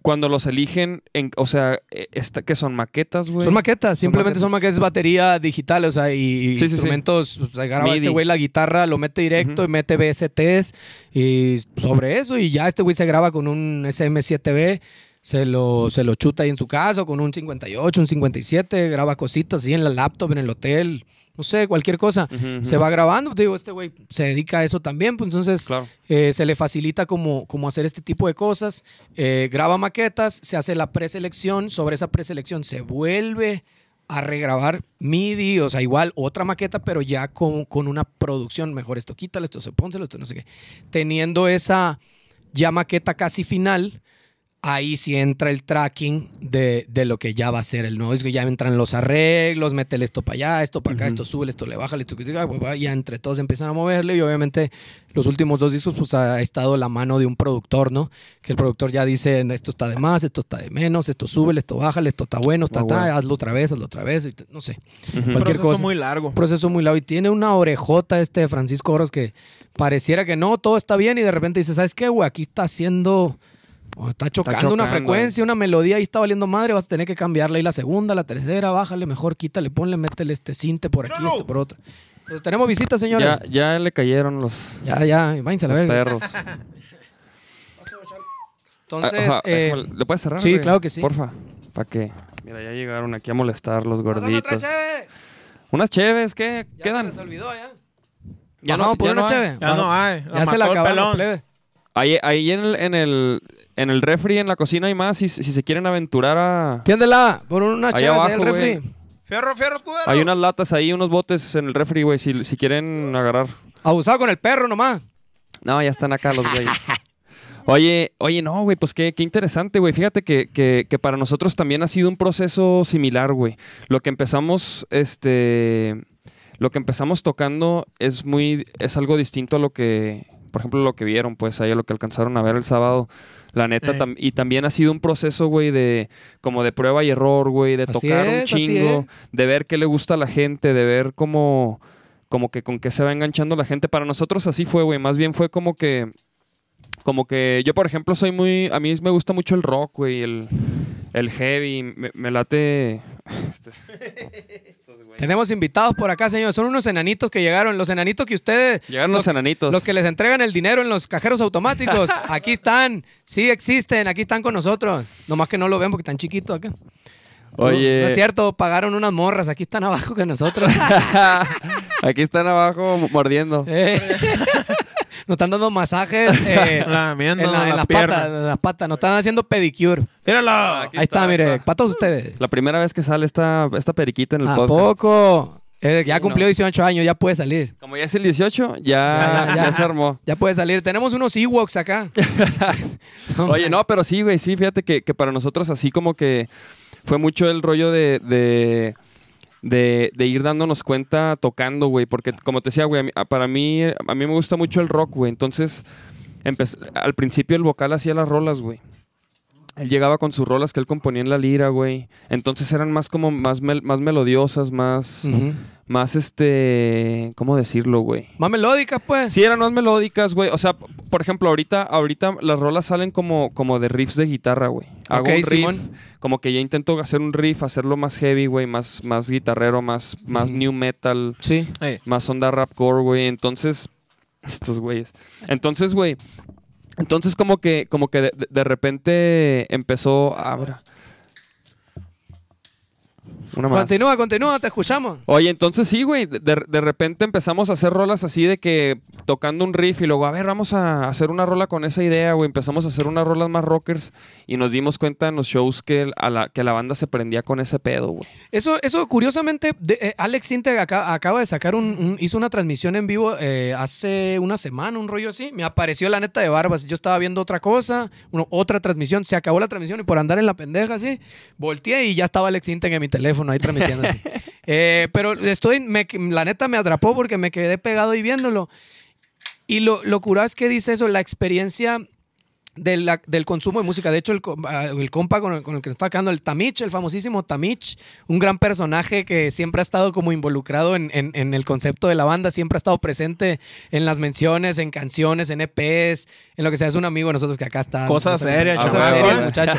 cuando los eligen, en, o sea, eh, esta, ¿qué son maquetas, güey? Son maquetas, simplemente son maquetas. maquetas, batería digital, o sea, y, Sí, sí, sí. instrumentos, o sea, graba este güey la guitarra, lo mete directo Ujú. y mete VSTs y sobre eso y ya este güey se graba con un SM7B, se lo, se lo chuta ahí en su casa, con un 58, un 57, graba cositas así en la laptop, en el hotel, no sé, cualquier cosa. Se va grabando, te digo, este güey se dedica a eso también, pues entonces Claro. eh, se le facilita como, como hacer este tipo de cosas. Eh, graba maquetas, se hace la preselección, sobre esa preselección se vuelve a regrabar MIDI, o sea, igual otra maqueta, pero ya con, con una producción mejor. Esto quítale, esto se pónselo, esto no sé qué. Teniendo esa ya maqueta casi final, ahí sí entra el tracking de, de lo que ya va a ser el nuevo disco. Ya entran los arreglos, métele esto para allá, esto para acá, esto sube, esto le baja, esto que ya entre todos empiezan a moverle y obviamente los últimos dos discos pues ha estado la mano de un productor, ¿no? Que el productor ya dice, esto está de más, esto está de menos, esto sube, esto bájale, esto está bueno, está, está, bueno. hazlo otra vez, hazlo otra vez, no sé. Ujú. cualquier proceso cosa. muy largo. Un proceso muy largo y tiene una orejota este Francisco Oros que pareciera que no, todo está bien y de repente dice, ¿sabes qué, güey? Aquí está haciendo... o está chocando una chocando, frecuencia, una melodía y está valiendo madre, vas a tener que cambiarle ahí la segunda, la tercera, bájale, mejor quítale, ponle, métele este cinte por aquí, este por otro. Pues tenemos visitas, señores. Ya, ya le cayeron los, Ya, ya, váyanse a la los verga. perros. Entonces, Ajá, eh, ¿le puedes cerrar? sí, güey? claro que sí. Porfa. ¿Para qué? Mira, ya llegaron aquí a molestar los ¡Pásame otra gorditos. cheve! Unas cheves, ¿qué? Ya se ¿Quedan? les olvidó, ya. Ya Bajamos no- por ya una no hay. cheve. Ya no hay. Ya se la acabaron, plebe. Ahí, ahí en, el, en, el, en el refri, en la cocina hay más. Si, si se quieren aventurar a... Tiéndela por una Ahí cheve ahí abajo, el refri. güey. Fierro, fierro, escudero. Hay unas latas ahí, unos botes en el refri, güey, si, si quieren agarrar. Abusado con el perro nomás. No, ya están acá los güeyes. Oye, oye, no, güey, pues qué, qué interesante, güey. Fíjate que, que- que para nosotros también ha sido un proceso similar, güey. Lo que empezamos, este, lo que empezamos tocando es muy, es algo distinto a lo que, por ejemplo, lo que vieron, pues, ahí lo que alcanzaron a ver el sábado. La neta, Eh. tam- y también ha sido un proceso, güey, de, como de prueba y error, güey, de Así tocar un es, chingo, de ver qué le gusta a la gente, de ver cómo, como que con qué se va enganchando la gente. Para nosotros así fue, güey. Más bien fue como que, como que yo, por ejemplo, soy muy, a mí me gusta mucho el rock, güey, el, el heavy, me, me late... Tenemos invitados por acá, señor. Son unos enanitos que llegaron. Los enanitos que ustedes. Llegaron los enanitos. Los que les entregan el dinero en los cajeros automáticos. Aquí están. Sí existen. Aquí están con nosotros. Nomás que no lo ven porque están chiquitos acá. Oye, No es cierto. Pagaron unas morras. Aquí están abajo con nosotros. aquí están abajo mordiendo. Eh, Nos están dando masajes. eh, Lamiendo en, la- en la las pierna. patas. En las patas. Nos están haciendo pedicure. Míralo. Aquí Ahí está, mire. está. Para todos ustedes. La primera vez que sale esta, esta periquita en el ¿A podcast. poco? Eh, ya Sí, cumplió no. 18 años. Ya puede salir. Como ya es el 18, ya, Ya, ya. ya se armó. Ya puede salir. Tenemos unos Ewoks acá. Oye, no, pero sí, güey, sí, fíjate que, que para nosotros así como que fue mucho el rollo de, de, de- de ir dándonos cuenta tocando, güey, porque como te decía, güey, para mí, a mí me gusta mucho el rock, güey, entonces empecé- al principio el vocal hacía las rolas, güey. Él llegaba con sus rolas que él componía en la lira, güey. Entonces eran más como más, mel- más melodiosas, más, más este, ¿cómo decirlo, güey? Más melódicas, pues. Sí, eran más melódicas, güey. O sea, por ejemplo, ahorita, ahorita las rolas salen como, como de riffs de guitarra, güey. Hago Ok, un riff, Simón. Como que ya intento hacer un riff, hacerlo más heavy, güey, más, más guitarrero, más, más new metal, Sí. Más onda rapcore, güey. Entonces, estos güeyes. Entonces, güey. Entonces, como que, como que de, de- de repente empezó. A ver. Una más. Continúa, continúa, te escuchamos. Oye, entonces sí, güey. De, de- de repente empezamos a hacer rolas así de que tocando un riff y luego, a ver, vamos a hacer una rola con esa idea, güey. Empezamos a hacer unas rolas más rockers y nos dimos cuenta en los shows que, a la, que la banda se prendía con ese pedo, güey. Eso, eso curiosamente, de- eh, Alex Sinte acá- acaba de sacar un, un- hizo una transmisión en vivo eh, hace una semana, un rollo así. Me apareció la neta de barbas. Yo estaba viendo otra cosa, uno- otra transmisión. Se acabó la transmisión y por andar en la pendeja así, volteé y ya estaba Alex Sinte en mi teléfono ahí transmitiendo. Eh, pero estoy, me- la neta me atrapó porque me quedé pegado ahí viéndolo. Y lo, lo es que dice eso, la experiencia del consumo de música. De hecho, el, ah, el compa con el, con el que está quedando, el Tamich, el famosísimo Tamich, un gran personaje que siempre ha estado como involucrado en, en- en el concepto de la banda, siempre ha estado presente en las menciones, en canciones, en EPs, en lo que sea. Es un amigo de nosotros que acá está. Cosa seria, Cosa chaval. seria, el Ah, muchacho.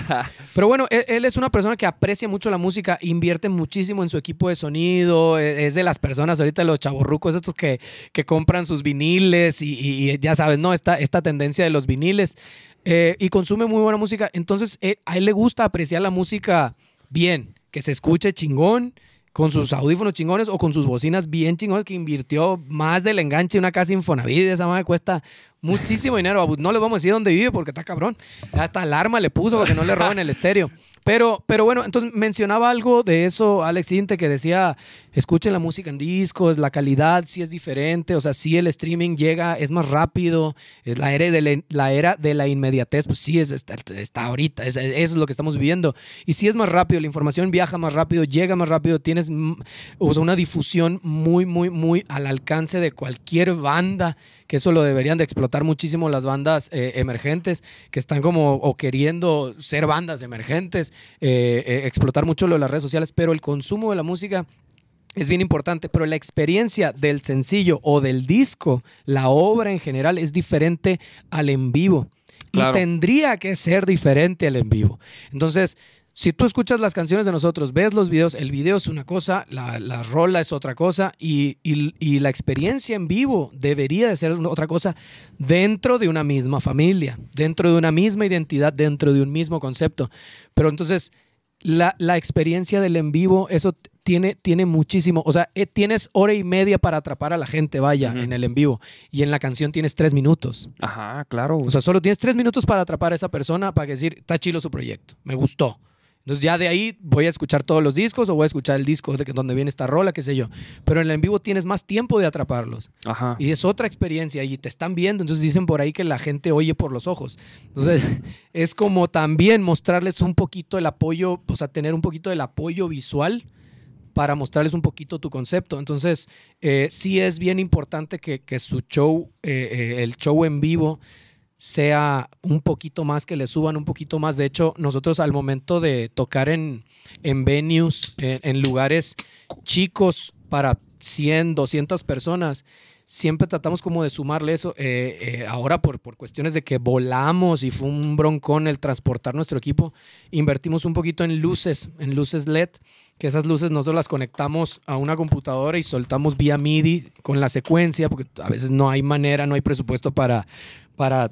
Pero bueno, él, él es una persona que aprecia mucho la música, invierte muchísimo en su equipo de sonido, e- es de las personas ahorita los chavorrucos estos que, que compran sus viniles y, y- y ya sabes, ¿no? Esta, esta tendencia de los viniles eh, y consume muy buena música. Entonces, eh, a él le gusta apreciar la música bien, que se escuche chingón, con sus audífonos chingones o con sus bocinas bien chingones, que invirtió más del enganche una casa Infonavit. Esa madre cuesta muchísimo dinero. No les vamos a decir dónde vive porque está cabrón. Hasta alarma le puso para que no le roben el estéreo. Pero, pero bueno, entonces mencionaba algo de eso Alex Inte que decía, escuchen la música en discos, la calidad sí es diferente, o sea, sí el streaming llega, es más rápido, es la era de la, inmediatez, pues sí, es, está, ahorita, es- eso es lo que estamos viviendo. Y sí es más rápido, la información viaja más rápido, llega más rápido, tienes mm, una difusión muy, muy, muy al alcance de cualquier banda, que eso lo deberían de explotar muchísimo las bandas eh, emergentes, que están como o queriendo ser bandas emergentes, eh, eh, explotar mucho lo de las redes sociales, pero el consumo de la música es bien importante, pero la experiencia del sencillo o del disco, la obra en general, es diferente al en vivo. Claro. Y tendría que ser diferente al en vivo. Entonces, si tú escuchas las canciones de nosotros, ves los videos, el video es una cosa, la, la rola es otra cosa y, y- y la experiencia en vivo debería de ser otra cosa dentro de una misma familia, dentro de una misma identidad, dentro de un mismo concepto. Pero entonces, la, la experiencia del en vivo, eso tiene, tiene muchísimo. O sea, eh, tienes hora y media para atrapar a la gente, vaya, en el en vivo. Y en la canción tienes tres minutos. Ajá, claro. O sea, solo tienes tres minutos para atrapar a esa persona para decir, está chilo su proyecto, me gustó. Entonces ya de ahí voy a escuchar todos los discos o voy a escuchar el disco de donde viene esta rola, qué sé yo. Pero en el en vivo tienes más tiempo de atraparlos. Ajá. Y es otra experiencia y te están viendo. Entonces dicen por ahí que la gente oye por los ojos. Entonces es como también mostrarles un poquito el apoyo, o sea, tener un poquito del apoyo visual para mostrarles un poquito tu concepto. Entonces, eh, sí es bien importante que, que su show, eh, eh, el show en vivo, sea un poquito más, que le suban un poquito más. De hecho, nosotros al momento de tocar en, en venues, en, en lugares chicos para 100, 200 personas, siempre tratamos como de sumarle eso. Eh, eh, ahora por, por cuestiones de que volamos y fue un broncón el transportar nuestro equipo, invertimos un poquito en luces, en luces LED, que esas luces nosotros las conectamos a una computadora y soltamos vía MIDI con la secuencia, porque a veces no hay manera, no hay presupuesto para, para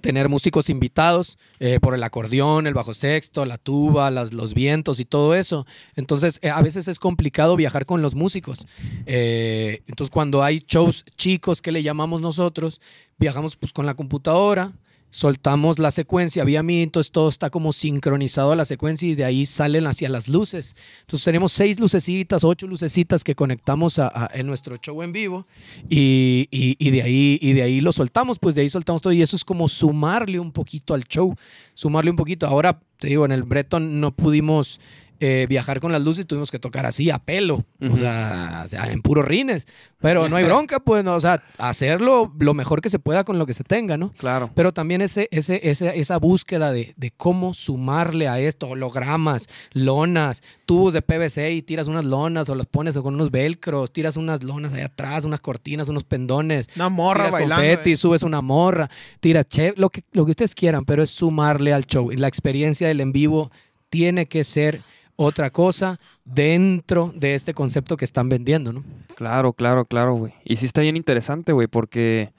tener músicos invitados eh, por el acordeón, el bajo sexto, la tuba, las- los vientos y todo eso. Entonces, eh, a veces es complicado viajar con los músicos. Eh, entonces, cuando hay shows chicos que le llamamos nosotros, viajamos pues con la computadora, soltamos la secuencia vía MIDI, entonces todo está como sincronizado a la secuencia y de ahí salen hacia las luces. Entonces tenemos seis lucecitas, ocho lucecitas que conectamos a- en nuestro show en vivo y, y- y de ahí, y de ahí lo soltamos, pues de ahí soltamos todo y eso es como sumarle un poquito al show, sumarle un poquito. Ahora, te digo, en el Breton no pudimos eh, viajar con las luces, tuvimos que tocar así a pelo, o, sea, o sea, en puros rines, pero no hay bronca, pues, no, o sea, hacerlo lo mejor que se pueda con lo que se tenga, ¿no? Claro. Pero también ese, ese, ese- esa búsqueda de, de cómo sumarle a esto, hologramas, lonas, tubos de PVC y tiras unas lonas o los pones con unos velcros, tiras unas lonas ahí atrás, unas cortinas, unos pendones. Una morra tiras bailando. confeti, eh. subes una morra, tiras che, lo que, lo que ustedes quieran, pero es sumarle al show. Y la experiencia del en vivo tiene que ser otra cosa dentro de este concepto que están vendiendo, ¿no? Claro, claro, claro, güey. Y sí está bien interesante, güey, porque,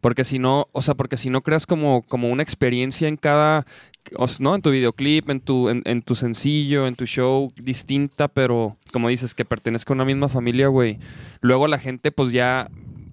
porque si no, o sea, porque si no creas como, como una experiencia en cada, ¿no? En tu videoclip, en tu, en, tu sencillo, en tu show, distinta, pero como dices, que pertenezca a una misma familia, güey. Luego la gente, pues ya,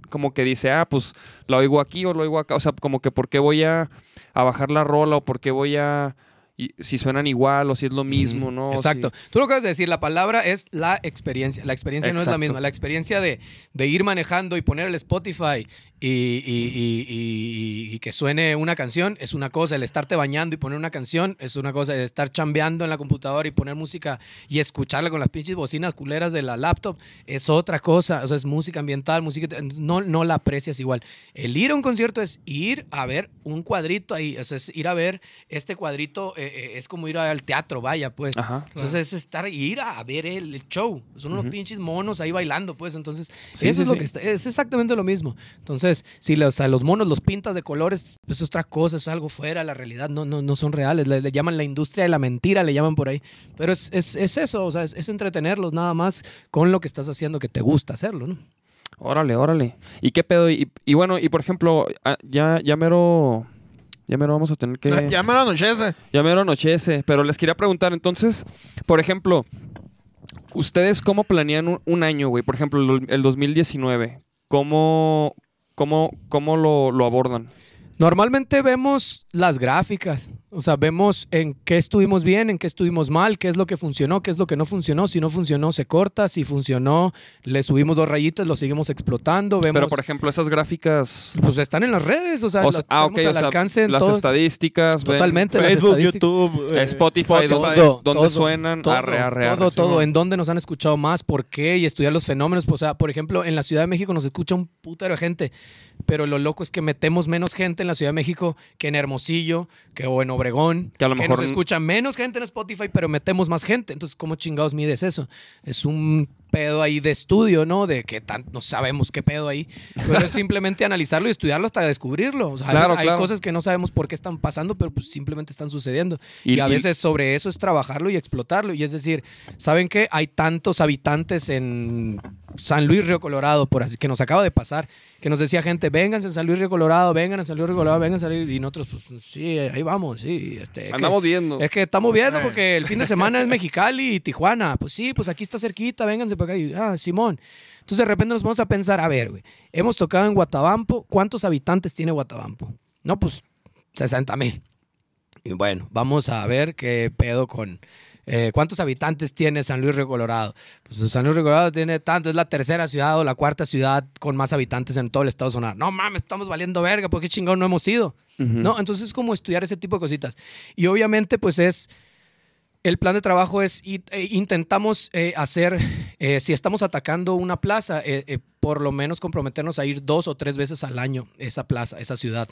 como que dice, ah, pues lo oigo aquí o lo oigo acá. O sea, como que por qué voy a, a bajar la rola o por qué voy a, y- si suenan igual o si es lo mismo, ¿no? Exacto. Tú lo que acabas de decir, la palabra es la experiencia. La experiencia no es la misma. La experiencia de, de ir manejando y poner el Spotify y, y- y- y- y que suene una canción es una cosa. El estarte bañando y poner una canción es una cosa. El estar chambeando en la computadora y poner música y escucharla con las pinches bocinas culeras de la laptop es otra cosa. O sea, es música ambiental, música... No, no la aprecias igual. El ir a un concierto es ir a ver un cuadrito ahí. O sea, es ir a ver este cuadrito. eh, eh, es como ir al teatro, vaya, pues. Ajá. Entonces es estar ir a ver el, show. Son unos pinches monos ahí bailando, pues. Entonces, Sí, eso sí, es lo sí. que está, es exactamente lo mismo. Entonces, si los, a los monos los pintas de colores, pues es otra cosa, es algo fuera, la realidad no, no, no son reales. Le, le llaman la industria de la mentira, le llaman por ahí. Pero es, es, es eso, o sea, es, es entretenerlos nada más con lo que estás haciendo que te gusta hacerlo, ¿no? Órale, órale. ¿Y qué pedo? Y, y bueno, y por ejemplo, ah, ya, ya mero. Ya mero vamos a tener que. Ya me lo anochece. Ya mero anochece. Pero les quería preguntar, entonces, por ejemplo, ¿ustedes cómo planean un, un año, güey? Por ejemplo, el, el 2019. ¿Cómo, cómo, cómo lo, lo abordan? Normalmente vemos las gráficas, o sea, vemos en qué estuvimos bien, en qué estuvimos mal, qué es lo que funcionó, qué es lo que no funcionó. Si no funcionó, se corta. Si funcionó, le subimos dos rayitas, lo seguimos explotando. Vemos, Pero, por ejemplo, esas gráficas. pues están en las redes, o sea, o sea, las ah, ok, tenemos o al sea, alcance en las todos- estadísticas. ven- Totalmente. las Facebook, estadísticas. YouTube, eh, Spotify, ¿dónde, Todo, dónde todo, suenan? todo, arre, arre, arre. todo, Sí, todo. En dónde nos han escuchado más, por qué y estudiar los fenómenos. O sea, por ejemplo, en la Ciudad de México nos escucha un putero de gente, pero lo loco es que metemos menos gente en la Ciudad de México que en Hermosillo, que o en Obregón, Que a lo mejor nos escucha menos gente en Spotify, pero metemos más gente. Entonces, ¿cómo chingados mides eso? Es un pedo ahí de estudio, ¿no? De que tan, no sabemos qué pedo ahí. Pero es simplemente analizarlo y estudiarlo hasta descubrirlo. O sea, Claro, hay claro. cosas que no sabemos por qué están pasando, pero pues simplemente están sucediendo. Y- Y, a y- veces sobre eso es trabajarlo y explotarlo. Y es decir, ¿saben qué? Hay tantos habitantes en San Luis Río Colorado, por así que nos acaba de pasar, que nos decía gente, vénganse a San Luis Río Colorado, vengan a San Luis Río Colorado, vengan a San Luis. Y nosotros, pues sí, ahí vamos, sí. Este, que- Andamos viendo. es que estamos viendo Eh. porque el fin de semana es Mexicali y Tijuana. Pues sí, pues aquí está cerquita, vénganse para acá. Y, ah, Simón. Entonces de repente nos vamos a pensar, a ver, güey, hemos tocado en Guatabampo, ¿cuántos habitantes tiene Guatabampo? No, pues 60 mil. Y bueno, vamos a ver qué pedo con... eh, ¿Cuántos habitantes tiene San Luis Río Colorado? Pues San Luis Río Colorado tiene tanto, es la tercera ciudad o la cuarta ciudad con más habitantes en todo el estado de Sonora. No mames, estamos valiendo verga, ¿por qué chingón no hemos ido? ¿No? Entonces es como estudiar ese tipo de cositas. Y obviamente pues es... El plan de trabajo es, y- e intentamos eh, hacer, eh, si estamos atacando una plaza, eh, eh, por lo menos comprometernos a ir dos o tres veces al año esa plaza, esa ciudad.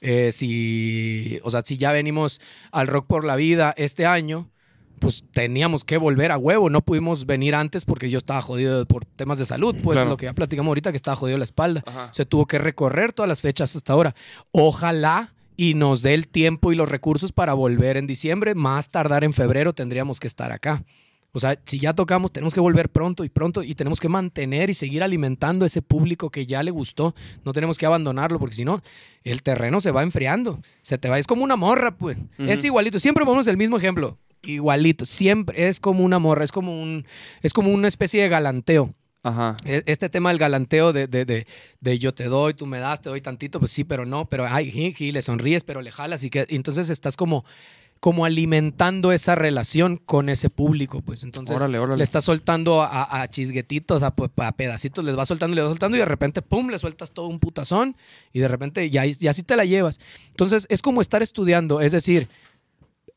Eh, si, o sea, si ya venimos al Rock por la Vida este año, pues teníamos que volver a huevo. No pudimos venir antes porque yo estaba jodido por temas de salud. Pues Claro. lo que ya platicamos ahorita, que estaba jodido la espalda. Ajá. Se tuvo que recorrer todas las fechas hasta ahora. Ojalá y nos dé el tiempo y los recursos para volver en diciembre. Más tardar en febrero tendríamos que estar acá. O sea, si ya tocamos, tenemos que volver pronto y pronto y tenemos que mantener y seguir alimentando ese público que ya le gustó. No tenemos que abandonarlo porque si no, el terreno se va enfriando. Se te va, es como una morra, pues. Es igualito. Siempre ponemos el mismo ejemplo. Igualito. Siempre es como una morra, es como un, es como una especie de galanteo. Ajá. E- Este tema del galanteo de, de, de, de yo te doy, tú me das, te doy tantito, pues sí, pero no, pero ay, ji, ji, le sonríes, pero le jalas y que entonces estás como, como alimentando esa relación con ese público, pues entonces Órale, órale. le estás soltando a, a chisguetitos, a, pe- a pedacitos, les vas soltando, les vas soltando y de repente, pum, le sueltas todo un putazón y de repente ya, y así te la llevas. Entonces es como estar estudiando, es decir,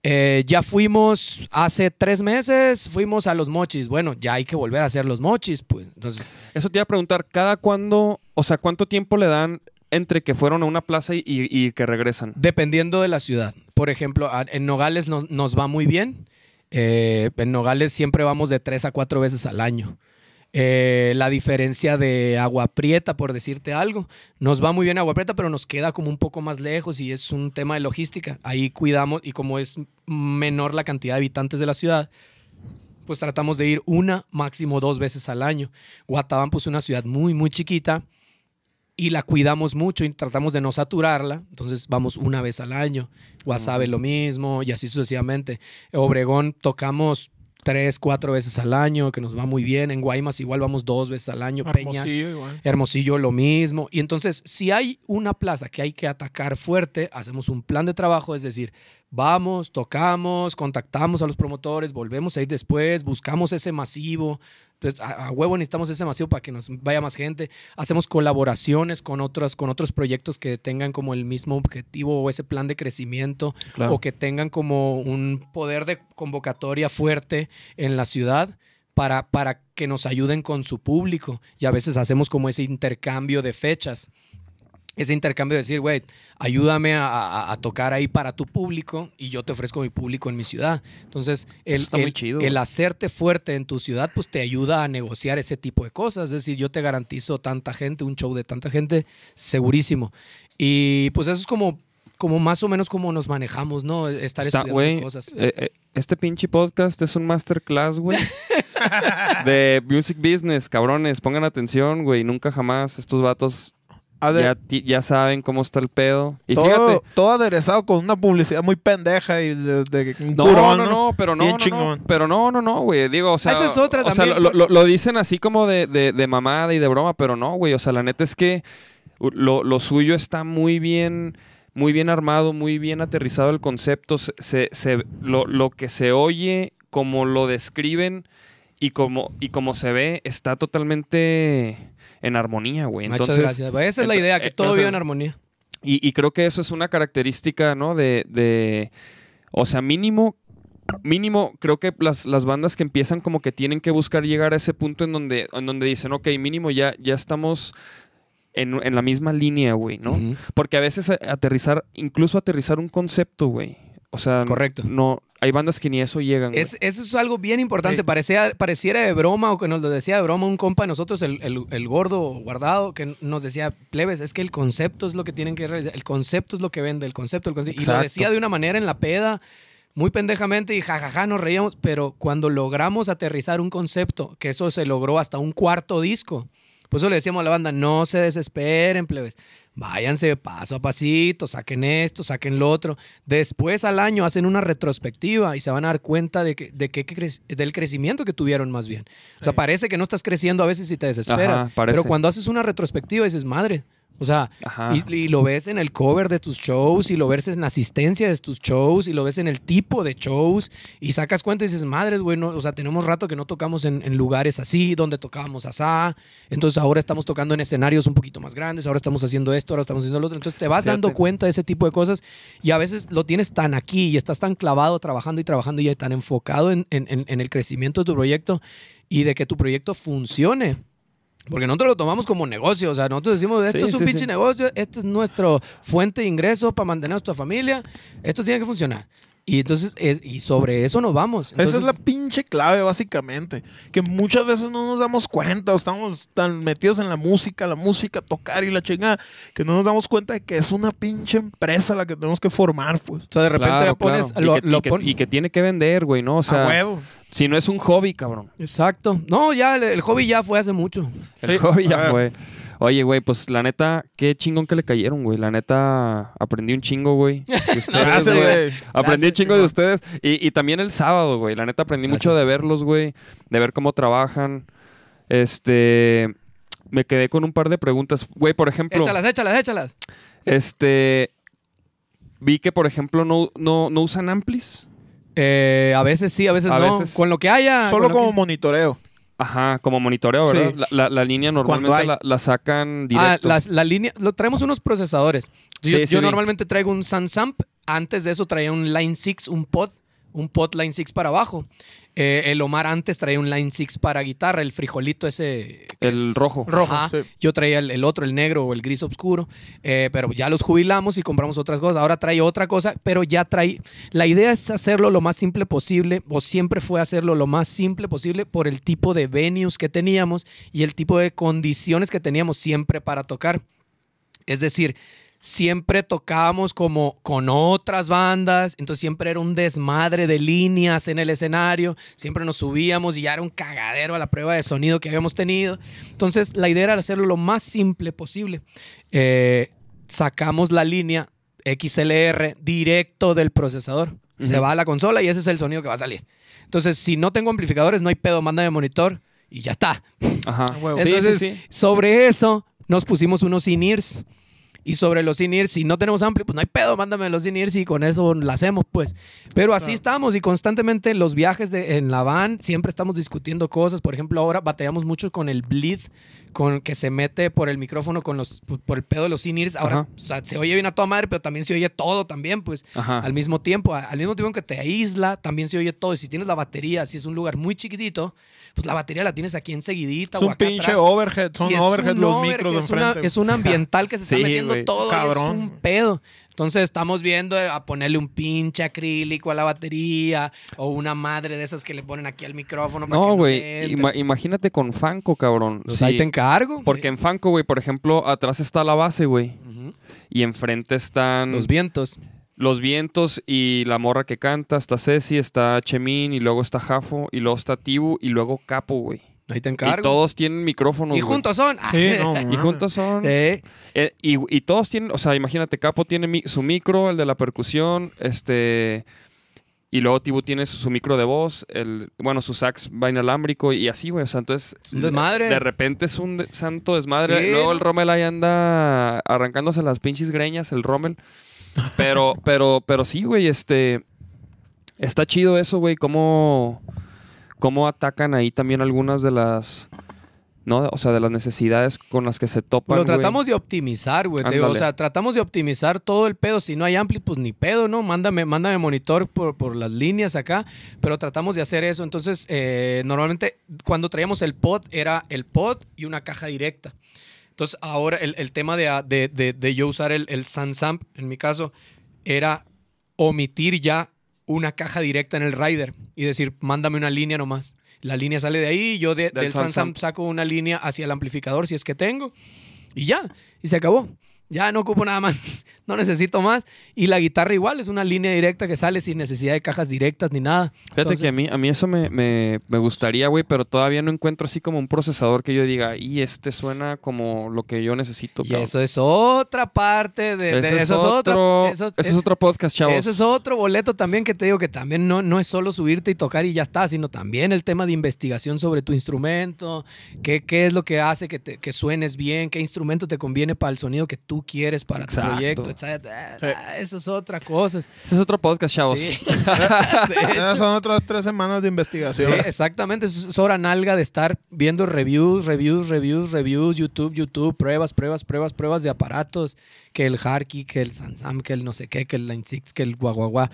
eh, ya fuimos hace tres meses, fuimos a los mochis. Bueno, ya hay que volver a hacer los mochis, pues. Entonces, Eso te iba a preguntar, ¿cada cuándo, o sea, cuánto tiempo le dan entre que fueron a una plaza y, que regresan? dependiendo de la ciudad. Por ejemplo, en Nogales no- nos va muy bien. Eh, en Nogales siempre vamos de tres a cuatro veces al año. Eh, la diferencia de Agua Prieta, por decirte algo, nos va muy bien Agua Prieta, pero nos queda como un poco más lejos y es un tema de logística. Ahí cuidamos y como es menor la cantidad de habitantes de la ciudad, pues tratamos de ir una, máximo dos veces al año. Guatabampo es una ciudad muy, muy chiquita y la cuidamos mucho y tratamos de no saturarla. Entonces vamos una vez al año. Guasave lo mismo y así sucesivamente. Obregón tocamos tres, cuatro veces al año, que nos va muy bien. En Guaymas igual vamos dos veces al año. Peña, Hermosillo igual. Hermosillo lo mismo. Y entonces, si hay una plaza que hay que atacar fuerte, hacemos un plan de trabajo, es decir, vamos, tocamos, contactamos a los promotores, volvemos a ir después, buscamos ese masivo. Entonces, a, a huevo necesitamos ese masivo para que nos vaya más gente. Hacemos colaboraciones con otros, con otros proyectos que tengan como el mismo objetivo o ese plan de crecimiento Claro. o que tengan como un poder de convocatoria fuerte en la ciudad para, para que nos ayuden con su público. Y a veces hacemos como ese intercambio de fechas. Ese intercambio de decir, güey, ayúdame a, a- a tocar ahí para tu público y yo te ofrezco mi público en mi ciudad. Entonces, el, el- chido, el güey. hacerte fuerte en tu ciudad, pues te ayuda a negociar ese tipo de cosas. Es decir, yo te garantizo tanta gente, un show de tanta gente, segurísimo. Y pues eso es como, como más o menos como nos manejamos, ¿no? Estar Está, estudiando las cosas. eh, eh, este pinche podcast es un masterclass, güey. de music business, cabrones. Pongan atención, güey. Nunca jamás estos vatos Ya, ya saben cómo está el pedo. Y todo, fíjate. todo aderezado con una publicidad muy pendeja y de, de un No, curón, no, no, pero no, Bien no, no, chingón. pero no, no, no, güey. Digo, o sea, Esa es otra o sea, también, lo, lo- lo dicen así como de, de, de mamada y de broma, pero no, güey. O sea, la neta es que lo, lo suyo está muy bien, muy bien armado, muy bien aterrizado el concepto. Se- se- lo, lo que se oye, como lo describen y como, y como se ve, está totalmente en armonía, güey. Muchas Entonces, gracias. Pues Esa es la idea, que eh, todo viva en armonía. y, y creo que eso es una característica, ¿no? De, de o sea, mínimo, mínimo, creo que las, las bandas que empiezan como que tienen que buscar llegar a ese punto en donde, en donde dicen, ok, mínimo ya, ya estamos en, en la misma línea, güey, ¿no? Porque a veces aterrizar, incluso aterrizar un concepto, güey. O sea, Correcto. no, hay bandas que ni eso llegan. Es, eso es algo bien importante. Sí. Parecía, pareciera de broma o que nos lo decía de broma un compa de nosotros, el, el- el gordo guardado, que nos decía, plebes, es que el concepto es lo que tienen que realizar. El concepto es lo que vende, el concepto, el concepto. Y lo decía de una manera en la peda, muy pendejamente y jajaja, nos reíamos. Pero cuando logramos aterrizar un concepto, que eso se logró hasta un cuarto disco, pues eso le decíamos a la banda, no se desesperen, plebes. Váyanse paso a pasito, saquen esto, saquen lo otro. Después al año hacen una retrospectiva y se van a dar cuenta de que, de que cre- del crecimiento que tuvieron más bien. O sea, Sí. parece que no estás creciendo a veces si te desesperas. Ajá, pero cuando haces una retrospectiva dices, madre, O sea, y, y lo ves en el cover de tus shows, y lo ves en la asistencia de tus shows, y lo ves en el tipo de shows, y sacas cuenta y dices, madres, güey, no- o sea, tenemos rato que no tocamos en, en lugares así, donde tocábamos asá, entonces ahora estamos tocando en escenarios un poquito más grandes, ahora estamos haciendo esto, ahora estamos haciendo lo otro, entonces te vas dando cuenta de ese tipo de cosas, y a veces lo tienes tan aquí, y estás tan clavado trabajando y trabajando, y tan enfocado en, en- en- en el crecimiento de tu proyecto, y de que tu proyecto funcione. Porque nosotros lo tomamos como negocio, o sea, nosotros decimos, esto Sí, es un sí, pinche sí. negocio, esto es nuestra fuente de ingreso para mantener a nuestra familia, esto tiene que funcionar. Y entonces, es- y sobre eso nos vamos. Esa es la pinche clave, básicamente. Que muchas veces no nos damos cuenta, o estamos tan metidos en la música, la música, tocar y la chingada, que no nos damos cuenta de que es una pinche empresa la que tenemos que formar, pues. o sea, de repente Claro, le pones, claro. lo- y, que, lo y que- pon- y que tiene que vender, güey, ¿no? O a sea, huevo. si no es un hobby, cabrón. Exacto. No, ya el, el hobby ya fue hace mucho. El Sí, hobby ya ver. fue. Oye, güey, pues la neta, qué chingón que le cayeron, güey. La neta, aprendí un chingo, güey. de ustedes, Gracias, güey. güey. Aprendí un chingo de ustedes. Y, y también el sábado, güey. La neta, aprendí mucho de verlos, güey. De ver cómo trabajan. Este. Me quedé con un par de preguntas. Güey, por ejemplo. Échalas, échalas, échalas. Este. Vi que, por ejemplo, no, no, no usan amplis. Eh, a veces sí, a veces A no. veces- Con lo que haya. Solo como que- monitoreo. Ajá, como monitoreo, ¿verdad? Sí. La, la- la línea normalmente la, la sacan Ah, directo. las- la línea, lo, traemos unos procesadores. Yo, Sí, normalmente traigo un Sansamp. Antes de eso traía un Line 6, un pod, un pod Line 6 para abajo. Eh, el Omar antes traía un Line 6 para guitarra, el frijolito ese. El es- rojo. Rojo, Ajá. sí. Yo traía el, el otro, el negro o el gris oscuro, eh, pero ya los jubilamos y compramos otras cosas. Ahora trae otra cosa, pero ya trae... La idea es hacerlo lo más simple posible, o siempre fue hacerlo lo más simple posible por el tipo de venues que teníamos y el tipo de condiciones que teníamos siempre para tocar. Es decir, siempre tocábamos como con otras bandas, entonces siempre era un desmadre de líneas en el escenario, siempre nos subíamos y ya era un cagadero a la prueba de sonido que habíamos tenido. Entonces la idea era hacerlo lo más simple posible. Eh, sacamos la línea XLR directo del procesador. Se va a la consola y ese es el sonido que va a salir. Entonces, si no tengo amplificadores, no hay pedo, manda de monitor y ya está. Ajá. huevo. Sí, Entonces, sí, sí. sobre eso nos pusimos unos in-ears. Y sobre los in-ears, si no tenemos ampli, pues no hay pedo, mándame los in-ears y con eso la hacemos, pues. Pero así Claro. estamos y constantemente los viajes de, en la van siempre estamos discutiendo cosas. Por ejemplo, ahora batallamos mucho con el bleed, con que se mete por el micrófono, con los, por el pedo de los in-ears. Ahora, Ajá. o sea, se oye bien a toda madre, pero también se oye todo también, pues Ajá. al mismo tiempo. A- Al mismo tiempo que te aísla, también se oye todo. Y si tienes la batería, si es un lugar muy chiquitito, pues la batería la tienes aquí enseguidita Es o un acá pinche atrás. overhead. Son overhead los overhead, micros de una- enfrente. Es un ambiental que se está Sí, metiendo todo. Cabrón. Es un pedo. Entonces estamos viendo a ponerle un pinche acrílico a la batería o una madre de esas que le ponen aquí al micrófono. para No, güey. entre. ima- imagínate con Fanco, cabrón. Pues Sí, ahí te encargo. Porque en Fanco, güey, por ejemplo, atrás está la base, güey. Y enfrente están Los vientos. los vientos y la morra que canta. Está Ceci, está Chemín y luego está Jafo y luego está Tibu y luego Capo, güey. Ahí te Y encargo. todos tienen micrófonos. Y juntos son. Sí, no, Y juntos son. Eh, Eh, y, y todos tienen, o sea, imagínate, Capo tiene mi- su micro, el de la percusión, este. Y luego Tibu tiene su, su micro de voz, el, bueno, su sax va inalámbrico y así, güey. O sea, entonces. Desmadre. De repente es un de- santo desmadre. Sí. Luego el Rommel ahí anda arrancándose las pinches greñas, el Rommel. Pero, pero, pero sí, güey, este. Está chido eso, güey. Cómo, cómo atacan ahí también algunas de las. ¿No? O sea, de las necesidades con las que se topan. Lo tratamos de optimizar, güey. O sea, tratamos de optimizar todo el pedo. Si no hay ampli, pues ni pedo, ¿no? Mándame, mándame monitor por, por las líneas acá. Pero tratamos de hacer eso. Entonces, eh, normalmente cuando traíamos el pod, era el pod y una caja directa. Entonces, ahora el, el tema de, de, de- de yo usar el, el Sansamp, en mi caso, era omitir ya una caja directa en el rider y decir, mándame una línea nomás. La línea sale de ahí, yo de- Del del Sansamp. saco una línea hacia el amplificador si es que tengo y ya, y se acabó. Ya no ocupo nada más, no necesito más. Y la guitarra igual, es una línea directa que sale sin necesidad de cajas directas ni nada. Fíjate Entonces- que a mí, a mí eso me, me, me gustaría, güey, pero todavía no encuentro así como un procesador que yo diga, y este suena como lo que yo necesito. Y cabrón". eso es otra parte de, de- Ese es eso es otro, eso- es otro podcast, chavos. Ese es otro boleto también que te digo que también no, no es solo subirte y tocar y ya está, sino también el tema de investigación sobre tu instrumento, qué, qué es lo que hace que, te- que suenes bien, qué instrumento te conviene para el sonido que tú quieres para Exacto. tu proyecto, etcétera. Ah, Eso es otra cosa. Ese es otro podcast, chavos. Sí. Son otras tres semanas de investigación. Sí, exactamente, es hora nalga de estar viendo reviews, reviews, reviews, reviews, YouTube, YouTube, pruebas, pruebas, pruebas, pruebas de aparatos, que el Harky, que el Sansam, que el no sé qué, que el Line 6, que el guaguaguá.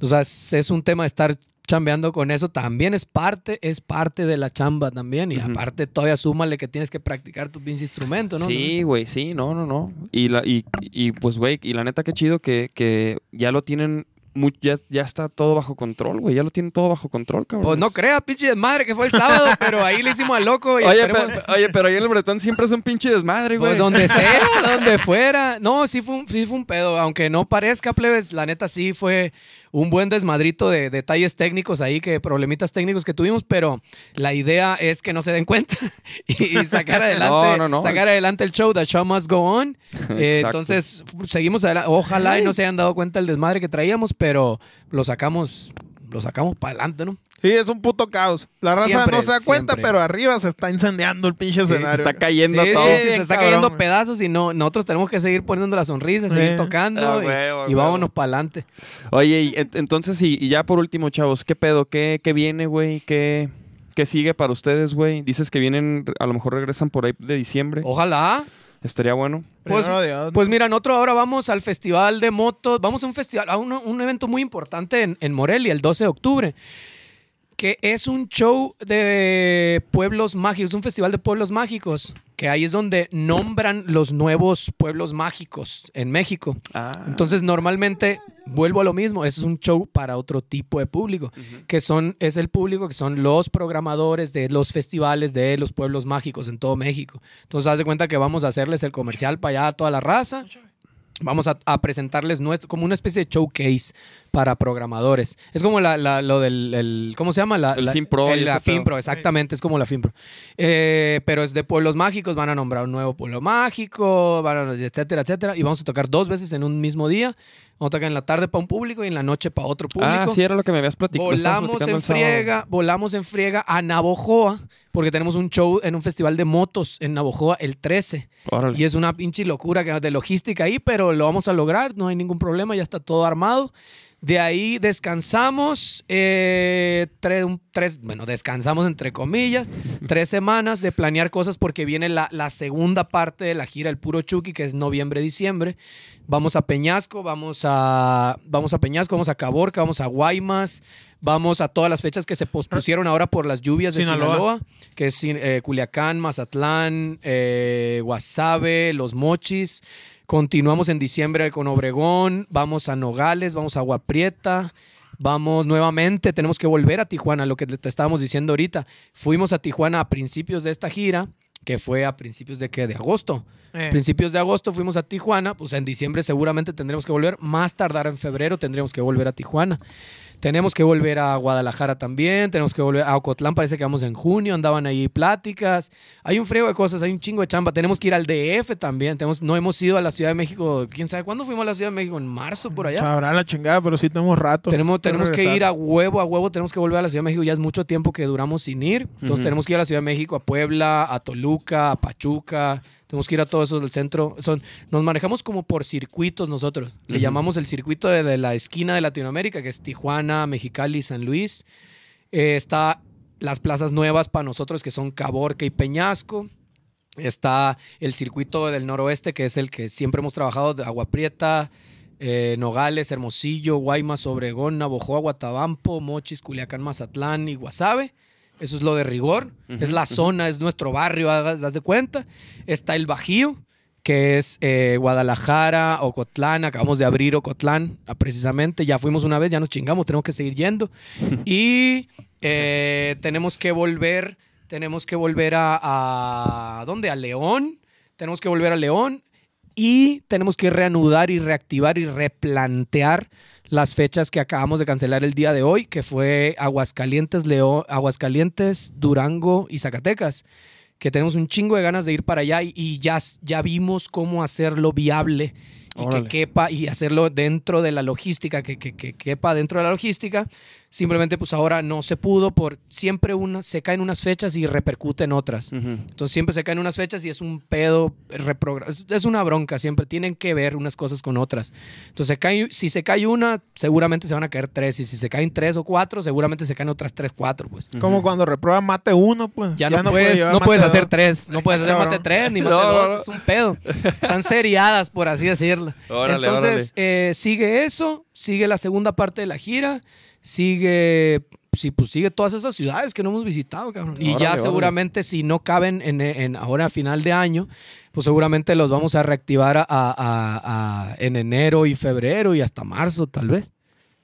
O sea, es, es un tema de estar chambeando con eso, también es parte, es parte de la chamba también, y aparte todavía súmale que tienes que practicar tu pinche instrumento, ¿no? Sí, güey, sí, no, no, no. Y, la, y, y pues, güey, y la neta, qué chido que, que ya lo tienen, mu- ya, ya está todo bajo control, güey. Ya lo tienen todo bajo control, cabrón. Pues no creas, pinche desmadre, que fue el sábado, pero ahí le hicimos al loco y Oye, esperemos- pero, oye, pero ahí en el Bretón siempre es un pinche desmadre, güey. Pues donde sea, donde fuera. No, sí fue, un, sí fue un pedo. Aunque no parezca, plebes, la neta sí fue un buen desmadrito de detalles técnicos ahí, que problemitas técnicos que tuvimos, pero la idea es que no se den cuenta y, y sacar adelante, No, no, no. sacar adelante el show, The Show Must Go On. Eh, entonces, seguimos adelante. Ojalá y no se hayan dado cuenta del desmadre que traíamos, pero lo sacamos, lo sacamos para adelante, ¿no? Sí, es un puto caos. La raza Siempre, no se da cuenta, siempre. pero arriba se está incendiando el pinche Sí, se escenario. está cayendo Sí, todo. sí, sí, se está cabrón, cayendo pedazos y no, nosotros tenemos que seguir poniendo la sonrisa, seguir Sí. tocando Ah, y, huevo, y huevo. vámonos para adelante. Oye, y ent- entonces, y, y ya por último, chavos, ¿qué pedo? ¿Qué, qué viene, güey? ¿Qué, ¿Qué sigue para ustedes, güey? Dices que vienen, a lo mejor regresan por ahí de diciembre. Ojalá. Estaría bueno. Pues, pues mira, nosotros ahora vamos al festival de motos, vamos a un festival, a un, un evento muy importante en, en Morelia, el 12 de octubre, que es un show de pueblos mágicos, un festival de pueblos mágicos, que ahí es donde nombran los nuevos pueblos mágicos en México. Ah. Entonces, normalmente, vuelvo a lo mismo, es un show para otro tipo de público, que son, es el público que son los programadores de los festivales de los pueblos mágicos en todo México. Entonces, haz de cuenta que vamos a hacerles el comercial para allá a toda la raza. Vamos a, a presentarles nuestro, como una especie de showcase para programadores. Es como la, la- lo del, el- ¿cómo se llama? La, El la- FinPro el- la. FinPro, exactamente, es como la FinPro. Eh, pero es de pueblos mágicos, van a nombrar un nuevo pueblo mágico, van a- etcétera, etcétera. Y vamos a tocar dos veces en un mismo día. Vamos a tocar en la tarde para un público y en la noche para otro público. Ah, sí, era lo que me habías platicado. Volamos en friega, volamos en friega a Navojoa, porque tenemos un show en un festival de motos en Navojoa el 13. Órale. Y es una pinche locura de logística ahí, pero lo vamos a lograr, no hay ningún problema, ya está todo armado. De ahí descansamos eh, un- tres, bueno, descansamos entre comillas, tres semanas de planear cosas porque viene la, la segunda parte de la gira, el puro Chucky, que es noviembre-diciembre. Vamos a Peñasco, vamos a, vamos a Peñasco, vamos a Caborca, vamos a Guaymas, vamos a todas las fechas que se pospusieron ahora por las lluvias de Sinaloa. Sinaloa, que es eh, Culiacán, Mazatlán, eh, Guasave, Los Mochis. Continuamos en diciembre con Obregón, vamos a Nogales, vamos a Agua Prieta, vamos nuevamente, tenemos que volver a Tijuana, lo que te estábamos diciendo ahorita. Fuimos a Tijuana a principios de esta gira, que fue a principios de qué, de agosto. Eh, Principios de agosto fuimos a Tijuana, pues en diciembre seguramente tendremos que volver, más tardar en febrero tendremos que volver a Tijuana. Tenemos que volver a Guadalajara también, tenemos que volver a Ocotlán, parece que vamos en junio, andaban ahí pláticas. Hay un frío de cosas, hay un chingo de chamba. Tenemos que ir al DF también, tenemos, no hemos ido a la Ciudad de México, quién sabe cuándo fuimos a la Ciudad de México, en marzo por allá. Sabrá la chingada, pero sí tenemos rato. Tenemos, tenemos que ir a huevo, a huevo, tenemos que volver a la Ciudad de México. Ya es mucho tiempo que duramos sin ir. Entonces tenemos que ir a la Ciudad de México, a Puebla, a Toluca, a Pachuca. Tenemos que ir a todos esos del centro. Son, nos manejamos como por circuitos nosotros. Le llamamos el circuito de, de la esquina de Latinoamérica, que es Tijuana, Mexicali, San Luis. Eh, está las plazas nuevas para nosotros, que son Caborca y Peñasco. Está el circuito del noroeste, que es el que siempre hemos trabajado, de Agua Prieta, eh, Nogales, Hermosillo, Guaymas, Obregón, Navojoa, Guatabampo, Mochis, Culiacán, Mazatlán y Guasave. Eso es lo de rigor. Es la zona, es nuestro barrio, das de cuenta. Está el Bajío, que es eh, Guadalajara, Ocotlán. Acabamos de abrir Ocotlán, ah, precisamente. Ya fuimos una vez, ya nos chingamos, tenemos que seguir yendo. y eh, tenemos que volver, tenemos que volver a, a... ¿Dónde? A León. Tenemos que volver a León. y tenemos que reanudar y reactivar y replantear las fechas que acabamos de cancelar el día de hoy, que fue Aguascalientes, León, Aguascalientes, Durango y Zacatecas, que tenemos un chingo de ganas de ir para allá y, y ya, ya vimos cómo hacerlo viable y Órale. que quepa y hacerlo dentro de la logística, que, que, que quepa dentro de la logística. Simplemente pues ahora no se pudo por siempre una, se caen unas fechas y repercute en otras. Entonces siempre se caen unas fechas y es un pedo, es- una bronca, siempre tienen que ver unas cosas con otras. Entonces se cae- si se cae una, seguramente se van a caer tres, y si se caen tres o cuatro, seguramente se caen otras tres, cuatro, pues. Como cuando reprueba mate uno, pues. Ya, no, puede puedes, llevar no puedes dos. hacer tres, no puedes hacer mate tres ni mate No, no, dos, no. es un pedo. Están seriadas, por así decirlo. Órale, Entonces, eh, sigue eso, sigue la segunda parte de la gira, sigue, sí, pues sigue todas esas ciudades que no hemos visitado, cabrón. Y Órale, ya órale. seguramente si no caben en, en ahora a final de año, pues seguramente los vamos a reactivar a, a- a- a- en enero y febrero y hasta marzo, tal vez.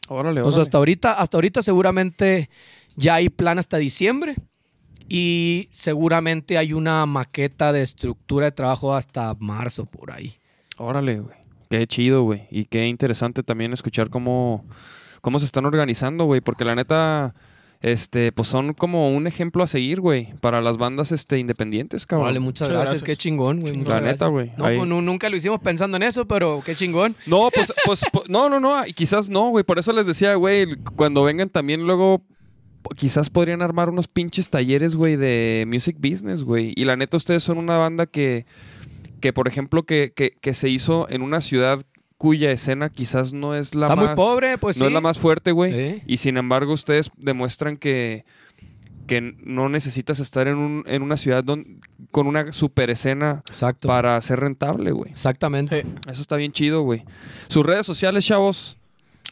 Órale, Entonces órale. hasta ahorita, hasta ahorita seguramente ya hay plan hasta diciembre y seguramente hay una maqueta de estructura de trabajo hasta marzo por ahí. Órale, güey. Qué chido, güey. Y qué interesante también escuchar cómo, cómo se están organizando, güey. Porque la neta, este, pues son como un ejemplo a seguir, güey. Para las bandas este, independientes, cabrón. Vale, muchas Muchas gracias. gracias. qué chingón, güey. muchas La neta, güey. No, pues, nu- nunca lo hicimos pensando en eso, pero qué chingón. No, pues, pues, pues, no, no, no. Y quizás no, güey. Por eso les decía, güey, cuando vengan también luego, quizás podrían armar unos pinches talleres, güey, de music business, güey. Y la neta, ustedes son una banda que, que por ejemplo, que, que, que se hizo en una ciudad cuya escena quizás no es la Está más... muy pobre, pues no sí. es la más fuerte, güey. Sí. Y sin embargo, ustedes demuestran que, que no necesitas estar en, un, en una ciudad don- con una super escena Exacto. para ser rentable, güey. Exactamente. Sí. Eso está bien chido, güey. Sus redes sociales, chavos.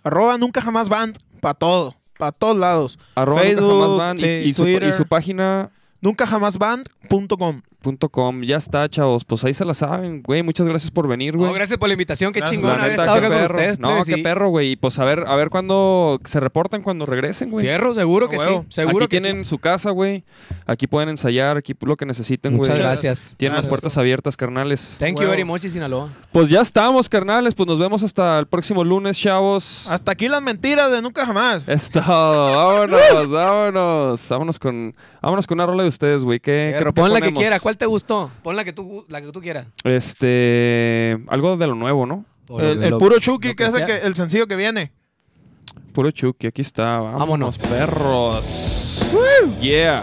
Arroba nunca jamás band. Para todo. Para todos lados. Arroba Facebook, nunca jamás van. Y- sí, y, su, y su página Nunca jamás band.com. punto .com. Ya está, chavos. Pues ahí se la saben, güey. Muchas gracias por venir, güey. No, gracias por la invitación. Qué chingón haber estado qué acá con perro. ustedes. No, qué perro, güey. Y pues a ver, a ver cuándo se reportan cuando regresen, güey. Fierro, seguro que sí. Seguro Aquí que tienen sí. su casa, güey. Aquí pueden ensayar, aquí lo que necesiten, güey. Muchas gracias. Tienen las puertas abiertas, carnales. Thank you very much, y Sinaloa. Pues ya estamos, carnales. Pues nos vemos hasta el próximo lunes, chavos. Hasta aquí las mentiras de nunca jamás. Es todo. Vámonos, vámonos. Vámonos con, vámonos con una rola de ustedes, güey. ¿Qué, Fierro, qué pon la que quiera. ¿Cuál te gustó? Pon la que tú, la que tú quieras. Este. Algo de lo nuevo, ¿no? Por El, lo- el lo- puro Chucky, que es el, que- el sencillo que viene. Puro Chucky, aquí está. Vámonos, Vámonos. perros. Yeah.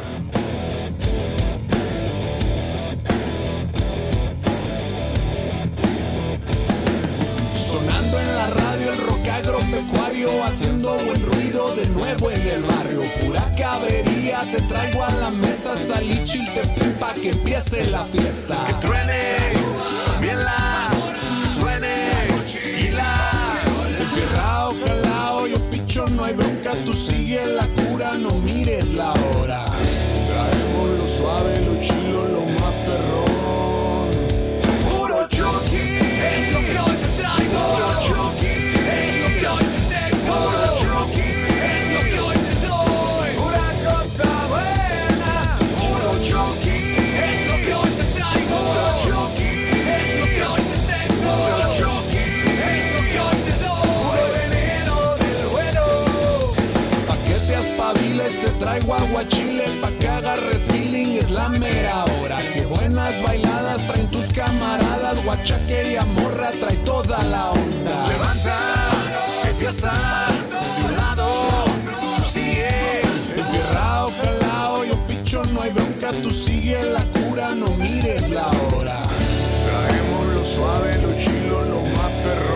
Haciendo buen ruido de nuevo en el barrio. Pura cabería, te traigo a la mesa Salí chiltepín pa' que empiece la fiesta Chile pa' que agarres feeling, es la mera hora. Qué buenas bailadas traen tus camaradas, guachaquería morra trae toda la onda. Levanta, que fiesta, de un lado, sigue, enfierrado, calao, yo picho, no hay bronca, tú sigue la cura, no mires la hora. Traemos lo suave, lo chilo, lo más perro